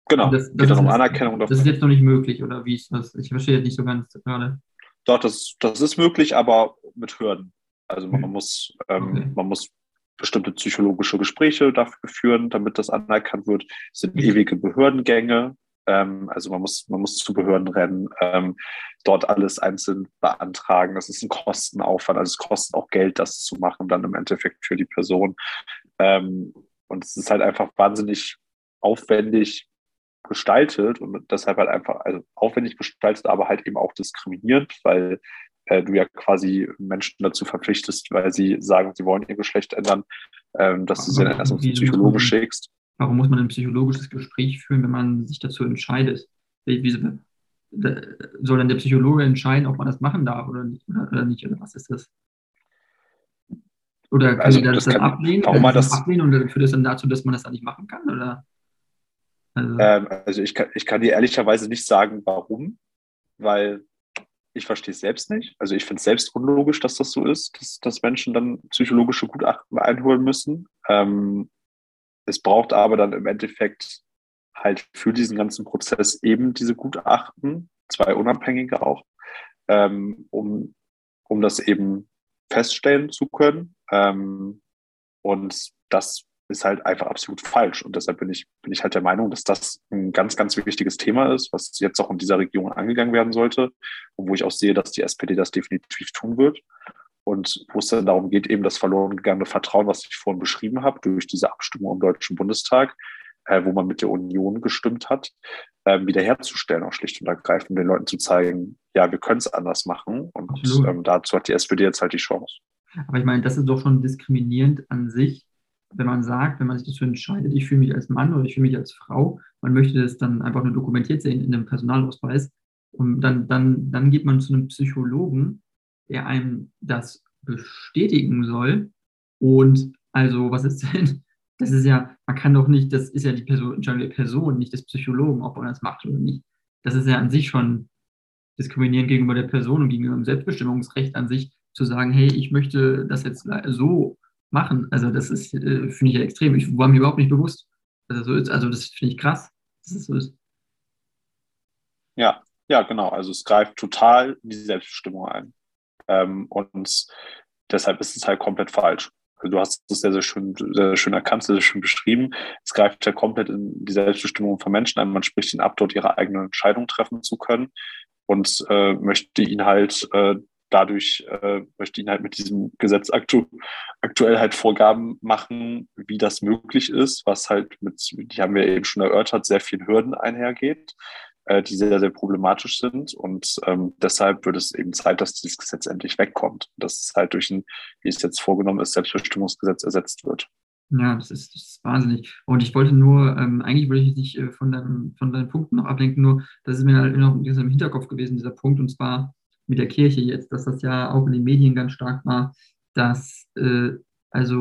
Genau. Das, das geht um Anerkennung. Das ist jetzt noch nicht möglich, oder wie ist das? Ich verstehe jetzt nicht so ganz gerade. Doch, das, das ist möglich, aber mit Hürden. Also man, man muss, ähm, okay. man muss bestimmte psychologische Gespräche dafür führen, damit das anerkannt wird. Es sind ewige Behördengänge. Ähm, also man muss, man muss zu Behörden rennen, ähm, dort alles einzeln beantragen. Das ist ein Kostenaufwand. Also es kostet auch Geld, das zu machen, dann im Endeffekt für die Person. Ähm, und es ist halt einfach wahnsinnig aufwendig gestaltet und deshalb halt einfach, also aufwendig gestaltet, aber halt eben auch diskriminierend, weil äh, du ja quasi Menschen dazu verpflichtest, weil sie sagen, sie wollen ihr Geschlecht ändern, ähm, dass du sie dann erstmal psychologisch schickst. Warum muss man ein psychologisches Gespräch führen, wenn man sich dazu entscheidet? Wie, wie, soll dann der Psychologe entscheiden, ob man das machen darf oder nicht? Oder, oder nicht? Oder was ist das? Oder kann also, das, das dann ablehnen? Warum man das ablehnen und führt das dann dazu, dass man das dann nicht machen kann? Oder? Also, ähm, also ich, kann, ich kann dir ehrlicherweise nicht sagen, warum, weil ich verstehe es selbst nicht. Also ich finde es selbst unlogisch, dass das so ist, dass, dass Menschen dann psychologische Gutachten einholen müssen. Ähm, es braucht aber dann im Endeffekt halt für diesen ganzen Prozess eben diese Gutachten, zwei unabhängige auch, ähm, um, um das eben feststellen zu können. Ähm, und das ist halt einfach absolut falsch. Und deshalb bin ich, bin ich halt der Meinung, dass das ein ganz, ganz wichtiges Thema ist, was jetzt auch in dieser Region angegangen werden sollte und wo ich auch sehe, dass die SPD das definitiv tun wird. Und wo es dann darum geht, eben das verloren gegangene Vertrauen, was ich vorhin beschrieben habe, durch diese Abstimmung im Deutschen Bundestag, äh, wo man mit der Union gestimmt hat, äh, wiederherzustellen, auch schlicht und ergreifend, den Leuten zu zeigen, ja, wir können es anders machen. Und ähm, dazu hat die SPD jetzt halt die Chance. Aber ich meine, das ist doch schon diskriminierend an sich, wenn man sagt, wenn man sich dazu entscheidet, ich fühle mich als Mann oder ich fühle mich als Frau, man möchte das dann einfach nur dokumentiert sehen in einem Personalausweis. Und dann, dann, dann geht man zu einem Psychologen, der einem das bestätigen soll. Und also, was ist denn? <laughs> Das ist ja, man kann doch nicht, das ist ja die Person, Entscheidung Person, nicht des Psychologen, ob man das macht oder nicht. Das ist ja an sich schon diskriminierend gegenüber der Person und gegenüber dem Selbstbestimmungsrecht an sich, zu sagen, hey, ich möchte das jetzt so machen. Also das ist, äh, finde ich extrem. Ich war mir überhaupt nicht bewusst, dass das so ist. Also das finde ich krass, dass das so ist. Ja, ja, genau. Also es greift total in die Selbstbestimmung ein. Ähm, und deshalb ist es halt komplett falsch. Also du hast es sehr, sehr schön, sehr schön erkannt, sehr, sehr schön beschrieben. Es greift ja komplett in die Selbstbestimmung von Menschen ein. Man spricht ihnen ab, dort ihre eigene Entscheidung treffen zu können und äh, möchte ihnen halt äh, dadurch äh, möchte ihnen halt mit diesem Gesetz aktu aktuell halt Vorgaben machen, wie das möglich ist, was halt mit, die haben wir eben schon erörtert, sehr vielen Hürden einhergeht, äh, die sehr, sehr problematisch sind. Und ähm, deshalb wird es eben Zeit, dass dieses Gesetz endlich wegkommt. Dass es halt durch ein, wie es jetzt vorgenommen ist, Selbstbestimmungsgesetz ersetzt wird. Ja, das ist, das ist wahnsinnig. Und ich wollte nur, ähm, eigentlich wollte ich nicht äh, von, deinem, von deinen Punkten noch ablenken, nur das ist mir halt noch im Hinterkopf gewesen, dieser Punkt, und zwar mit der Kirche jetzt, dass das ja auch in den Medien ganz stark war, dass äh, also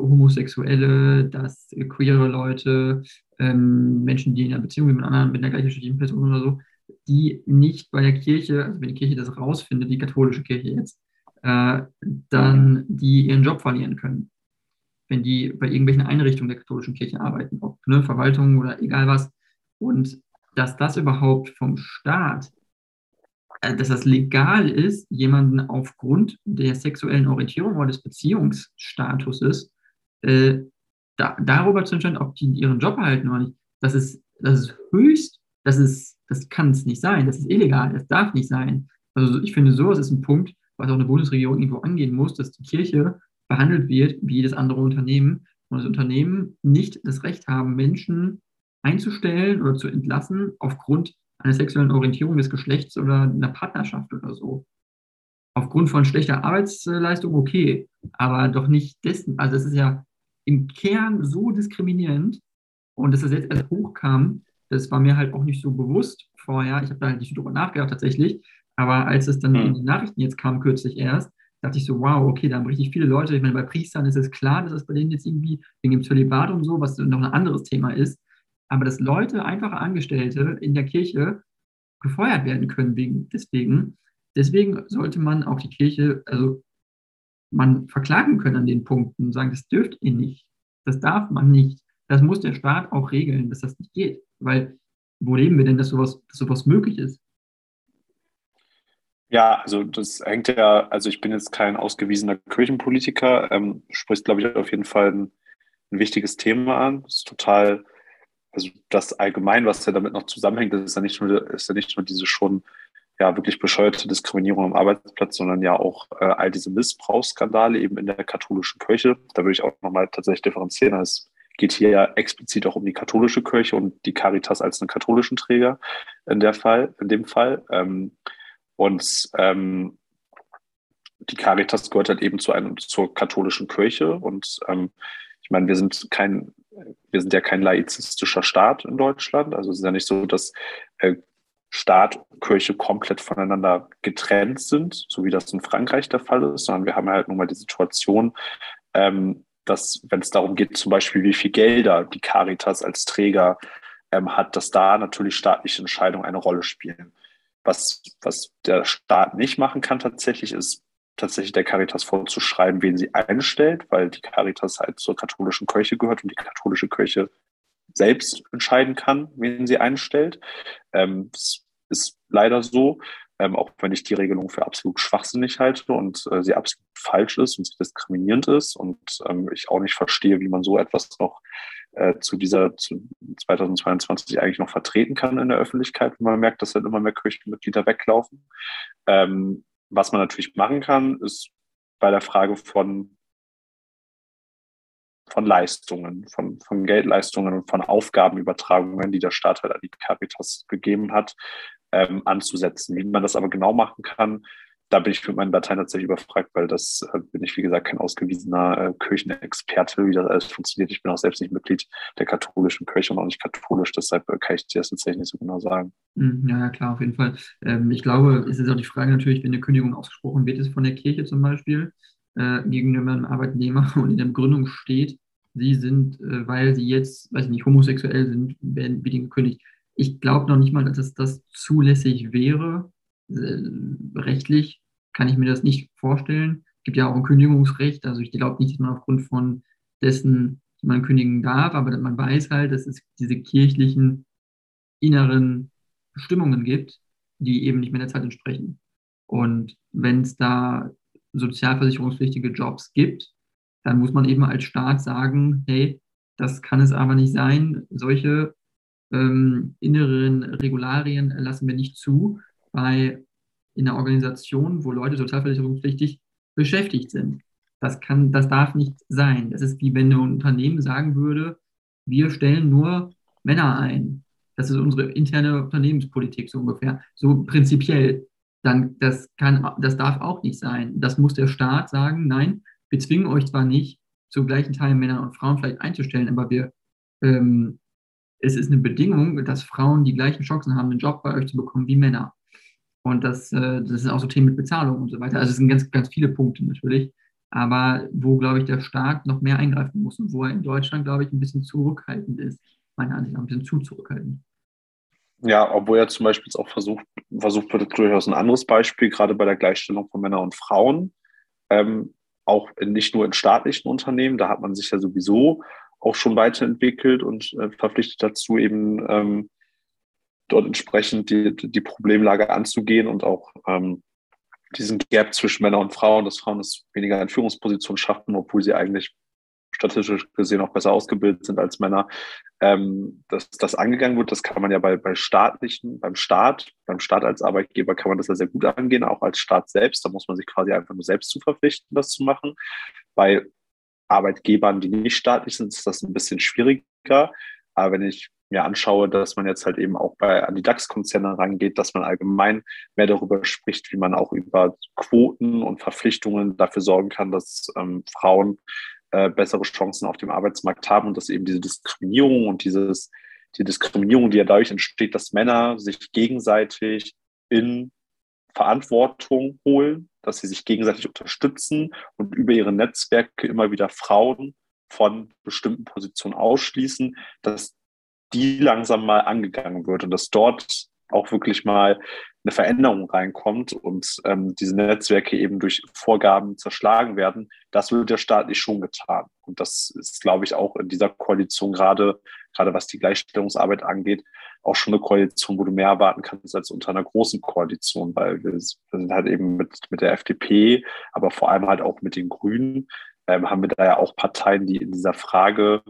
Homosexuelle, dass queere Leute, ähm, Menschen, die in einer Beziehung mit anderen, mit einer gleichgeschlechtlichen Person oder so, die nicht bei der Kirche, also wenn die Kirche das rausfindet, die katholische Kirche jetzt, äh, dann die ihren Job verlieren können. Wenn die bei irgendwelchen Einrichtungen der katholischen Kirche arbeiten, ob ne, Verwaltung oder egal was. Und dass das überhaupt vom Staat, äh, dass das legal ist, jemanden aufgrund der sexuellen Orientierung oder des Beziehungsstatuses äh, da, darüber zu entscheiden, ob die ihren Job erhalten oder nicht, das ist, das ist höchst, das das kann es nicht sein, das ist illegal, das darf nicht sein. Also ich finde, sowas ist ein Punkt, was auch eine Bundesregierung irgendwo angehen muss, dass die Kirche behandelt wird wie jedes andere Unternehmen und das Unternehmen nicht das Recht haben, Menschen einzustellen oder zu entlassen aufgrund einer sexuellen Orientierung des Geschlechts oder einer Partnerschaft oder so. Aufgrund von schlechter Arbeitsleistung okay, aber doch nicht dessen. Also das ist ja im Kern so diskriminierend und dass das jetzt erst hochkam, das war mir halt auch nicht so bewusst vorher. Ich habe da halt nicht so drüber nachgedacht tatsächlich. Aber als es dann in die Nachrichten jetzt kam, kürzlich erst, dachte ich so, wow, okay, da haben richtig viele Leute. Ich meine, bei Priestern ist es klar, dass es bei denen jetzt irgendwie wegen dem Zölibat und so, was noch ein anderes Thema ist. Aber dass Leute, einfache Angestellte in der Kirche gefeuert werden können wegen, deswegen. Deswegen sollte man auch die Kirche, also man verklagen können an den Punkten sagen, das dürft ihr nicht. Das darf man nicht. Das muss der Staat auch regeln, dass das nicht geht. Weil wo leben wir denn, dass sowas, dass sowas möglich ist? Ja, also das hängt ja, also ich bin jetzt kein ausgewiesener Kirchenpolitiker, ähm, sprichst, glaube ich, auf jeden Fall ein, ein wichtiges Thema an. Das ist total also das allgemein, was ja damit noch zusammenhängt, ist ja nicht nur, ist ja nicht nur diese schon ja wirklich bescheuerte Diskriminierung am Arbeitsplatz, sondern ja auch äh, all diese Missbrauchsskandale eben in der katholischen Kirche. Da würde ich auch nochmal tatsächlich differenzieren. Es geht hier ja explizit auch um die katholische Kirche und die Caritas als einen katholischen Träger in der Fall, in dem Fall. Ähm, und ähm, die Caritas gehört halt eben zu einem, zur katholischen Kirche und ähm, ich meine, wir sind kein wir sind ja kein laizistischer Staat in Deutschland. Also es ist ja nicht so, dass äh, Staat und Kirche komplett voneinander getrennt sind, so wie das in Frankreich der Fall ist, sondern wir haben halt nun mal die Situation, ähm, dass wenn es darum geht, zum Beispiel, wie viel Gelder die Caritas als Träger ähm, hat, dass da natürlich staatliche Entscheidungen eine Rolle spielen. Was, was der Staat nicht machen kann tatsächlich, ist tatsächlich der Caritas vorzuschreiben, wen sie einstellt, weil die Caritas halt zur katholischen Kirche gehört und die katholische Kirche selbst entscheiden kann, wen sie einstellt. Ähm, das ist leider so, ähm, auch wenn ich die Regelung für absolut schwachsinnig halte und äh, sie absolut falsch ist und sie diskriminierend ist und ähm, ich auch nicht verstehe, wie man so etwas noch äh, zu dieser zu 2022 eigentlich noch vertreten kann in der Öffentlichkeit, wenn man merkt, dass halt immer mehr Kirchenmitglieder weglaufen. Ähm, was man natürlich machen kann, ist bei der Frage von, von Leistungen, von, von Geldleistungen und von Aufgabenübertragungen, die der Staat halt an die Caritas gegeben hat, ähm, anzusetzen. Wie man das aber genau machen kann, da bin ich mit meinen Dateien tatsächlich überfragt, weil das äh, bin ich, wie gesagt, kein ausgewiesener äh, Kirchenexperte, wie das alles funktioniert. Ich bin auch selbst nicht Mitglied der katholischen Kirche und auch nicht katholisch, deshalb äh, kann ich dir das tatsächlich nicht so genau sagen. Mhm, ja, klar, auf jeden Fall. Ähm, ich glaube, es ist auch die Frage natürlich, wenn eine Kündigung ausgesprochen wird, ist von der Kirche zum Beispiel äh, gegenüber einem Arbeitnehmer <laughs> und in der Begründung steht, sie sind, äh, weil sie jetzt, weiß ich nicht, homosexuell sind, werden wird gekündigt. Ich glaube noch nicht mal, dass das zulässig wäre rechtlich kann ich mir das nicht vorstellen. Es gibt ja auch ein Kündigungsrecht, also ich glaube nicht, dass man aufgrund von dessen man kündigen darf, aber man weiß halt, dass es diese kirchlichen inneren Bestimmungen gibt, die eben nicht mehr der Zeit entsprechen. Und wenn es da sozialversicherungspflichtige Jobs gibt, dann muss man eben als Staat sagen, hey, das kann es aber nicht sein, solche ähm, inneren Regularien lassen wir nicht zu bei in einer Organisation, wo Leute sozialversicherungspflichtig beschäftigt sind. Das kann, das darf nicht sein. Das ist wie wenn ein Unternehmen sagen würde, wir stellen nur Männer ein. Das ist unsere interne Unternehmenspolitik so ungefähr. So prinzipiell. Dann, das kann, das darf auch nicht sein. Das muss der Staat sagen, nein, wir zwingen euch zwar nicht, zu gleichen Teilen Männer und Frauen vielleicht einzustellen, aber wir, ähm, es ist eine Bedingung, dass Frauen die gleichen Chancen haben, einen Job bei euch zu bekommen wie Männer. Und das, äh, das sind auch so Themen mit Bezahlung und so weiter. Also es sind ganz, ganz viele Punkte natürlich. aber wo, glaube ich, der Staat noch mehr eingreifen muss und wo er in Deutschland, glaube ich, ein bisschen zurückhaltend ist, meiner Ansicht nach, ein bisschen zu zurückhaltend. Ja, obwohl er zum Beispiel jetzt auch versucht, versucht wird, durchaus ein anderes Beispiel, gerade bei der Gleichstellung von Männern und Frauen, ähm, auch in, nicht nur in staatlichen Unternehmen, da hat man sich ja sowieso auch schon weiterentwickelt und äh, verpflichtet dazu, eben ähm, dort entsprechend die, die Problemlage anzugehen und auch ähm, diesen Gap zwischen Männern und Frauen, dass Frauen es weniger in Führungspositionen schaffen, obwohl sie eigentlich statistisch gesehen auch besser ausgebildet sind als Männer, ähm, dass das angegangen wird. Das kann man ja bei, bei staatlichen, beim Staat, beim Staat als Arbeitgeber kann man das ja sehr gut angehen, auch als Staat selbst. Da muss man sich quasi einfach nur selbst zu verpflichten, das zu machen. Bei Arbeitgebern, die nicht staatlich sind, ist das ein bisschen schwieriger. Aber wenn ich mir anschaue, dass man jetzt halt eben auch bei an die DAX-Konzerne rangeht, dass man allgemein mehr darüber spricht, wie man auch über Quoten und Verpflichtungen dafür sorgen kann, dass ähm, Frauen äh, bessere Chancen auf dem Arbeitsmarkt haben und dass eben diese Diskriminierung und dieses, die Diskriminierung, die ja dadurch entsteht, dass Männer sich gegenseitig in Verantwortung holen, dass sie sich gegenseitig unterstützen und über ihre Netzwerke immer wieder Frauen von bestimmten Positionen ausschließen, dass die langsam mal angegangen wird und dass dort auch wirklich mal eine Veränderung reinkommt und ähm, diese Netzwerke eben durch Vorgaben zerschlagen werden, das wird der Staat nicht schon getan. Und das ist, glaube ich, auch in dieser Koalition gerade, gerade was die Gleichstellungsarbeit angeht, auch schon eine Koalition, wo du mehr erwarten kannst als unter einer großen Koalition, weil wir, sind halt eben mit, mit der FDP, aber vor allem halt auch mit den Grünen, ähm, haben wir da ja auch Parteien, die in dieser Frage,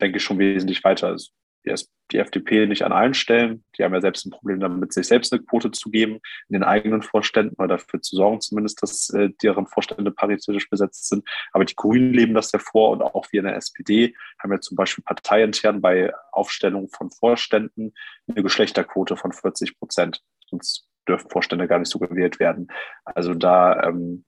denke ich, schon wesentlich weiter ist die, FDP nicht an allen Stellen. Die haben ja selbst ein Problem damit, sich selbst eine Quote zu geben in den eigenen Vorständen oder dafür zu sorgen zumindest, dass äh, deren Vorstände paritätisch besetzt sind. Aber die Grünen leben das ja vor und auch wir in der SPD haben ja zum Beispiel parteiintern bei Aufstellung von Vorständen eine Geschlechterquote von 40 Prozent. Sonst dürfen Vorstände gar nicht so gewählt werden. Also da ähm,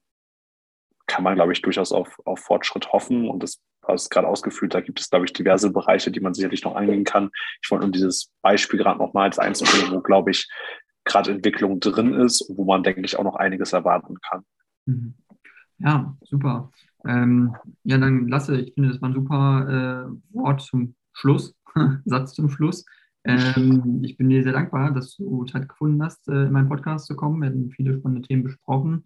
kann man, glaube ich, durchaus auf, auf Fortschritt hoffen. Und das hast gerade ausgeführt, da gibt es, glaube ich, diverse Bereiche, die man sicherlich noch angehen kann. Ich wollte nur dieses Beispiel gerade nochmal als einzelnes, wo, glaube ich, gerade Entwicklung drin ist, wo man, denke ich, auch noch einiges erwarten kann. Mhm. Ja, super. Ähm, ja, dann Lasse, ich finde, das war ein super äh, Wort zum Schluss, <laughs> Satz zum Schluss. Ähm, ich bin dir sehr dankbar, dass du Zeit gefunden hast, äh, in meinen Podcast zu kommen. Wir haben viele spannende Themen besprochen.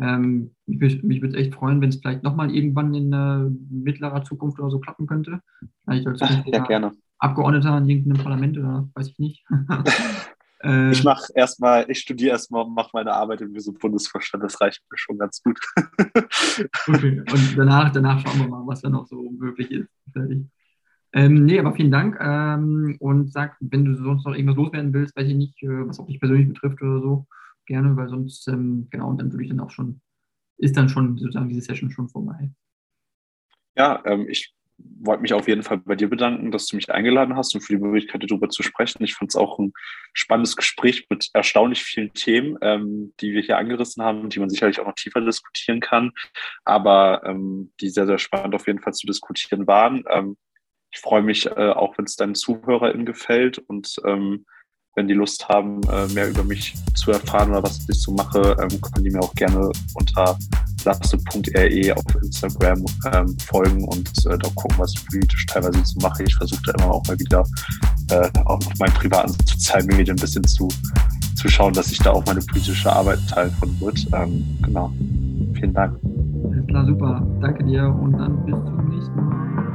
Ähm, mich, mich würde es echt freuen, wenn es vielleicht nochmal irgendwann in äh, mittlerer Zukunft oder so klappen könnte. Vielleicht als <laughs> ja, gerne. Abgeordneter in irgendeinem Parlament oder weiß ich nicht. <laughs> äh, ich mache erstmal, ich studiere erstmal und mache meine Arbeit im so Bundesvorstand, das reicht mir schon ganz gut. <laughs> okay, und danach, danach schauen wir mal, was da noch so möglich ist. Ähm, nee, aber vielen Dank. Ähm, und sag, wenn du sonst noch irgendwas loswerden willst, weiß ich nicht, äh, was auch dich persönlich betrifft oder so, gerne, weil sonst, ähm, genau, und dann würde ich dann auch schon, ist dann schon sozusagen diese Session schon vorbei. Ja, ähm, ich wollte mich auf jeden Fall bei dir bedanken, dass du mich eingeladen hast und für die Möglichkeit, darüber zu sprechen. Ich fand es auch ein spannendes Gespräch mit erstaunlich vielen Themen, ähm, die wir hier angerissen haben, die man sicherlich auch noch tiefer diskutieren kann, aber ähm, die sehr, sehr spannend auf jeden Fall zu diskutieren waren. Ähm, ich freue mich äh, auch, wenn es deinen ZuhörerInnen gefällt und ähm, wenn die Lust haben, äh, mehr über mich zu erfahren oder was ich so mache, ähm, können die mir auch gerne unter lasse.re auf Instagram ähm, folgen und äh, da gucken, was ich politisch teilweise so mache. Ich versuche da immer auch mal wieder äh, auch auf meinen privaten sozialen Medien ein bisschen zu, zu schauen, dass ich da auch meine politische Arbeit Teil von wird. Ähm, genau. Vielen Dank. Alles klar, super. Danke dir und dann bis zum nächsten Mal.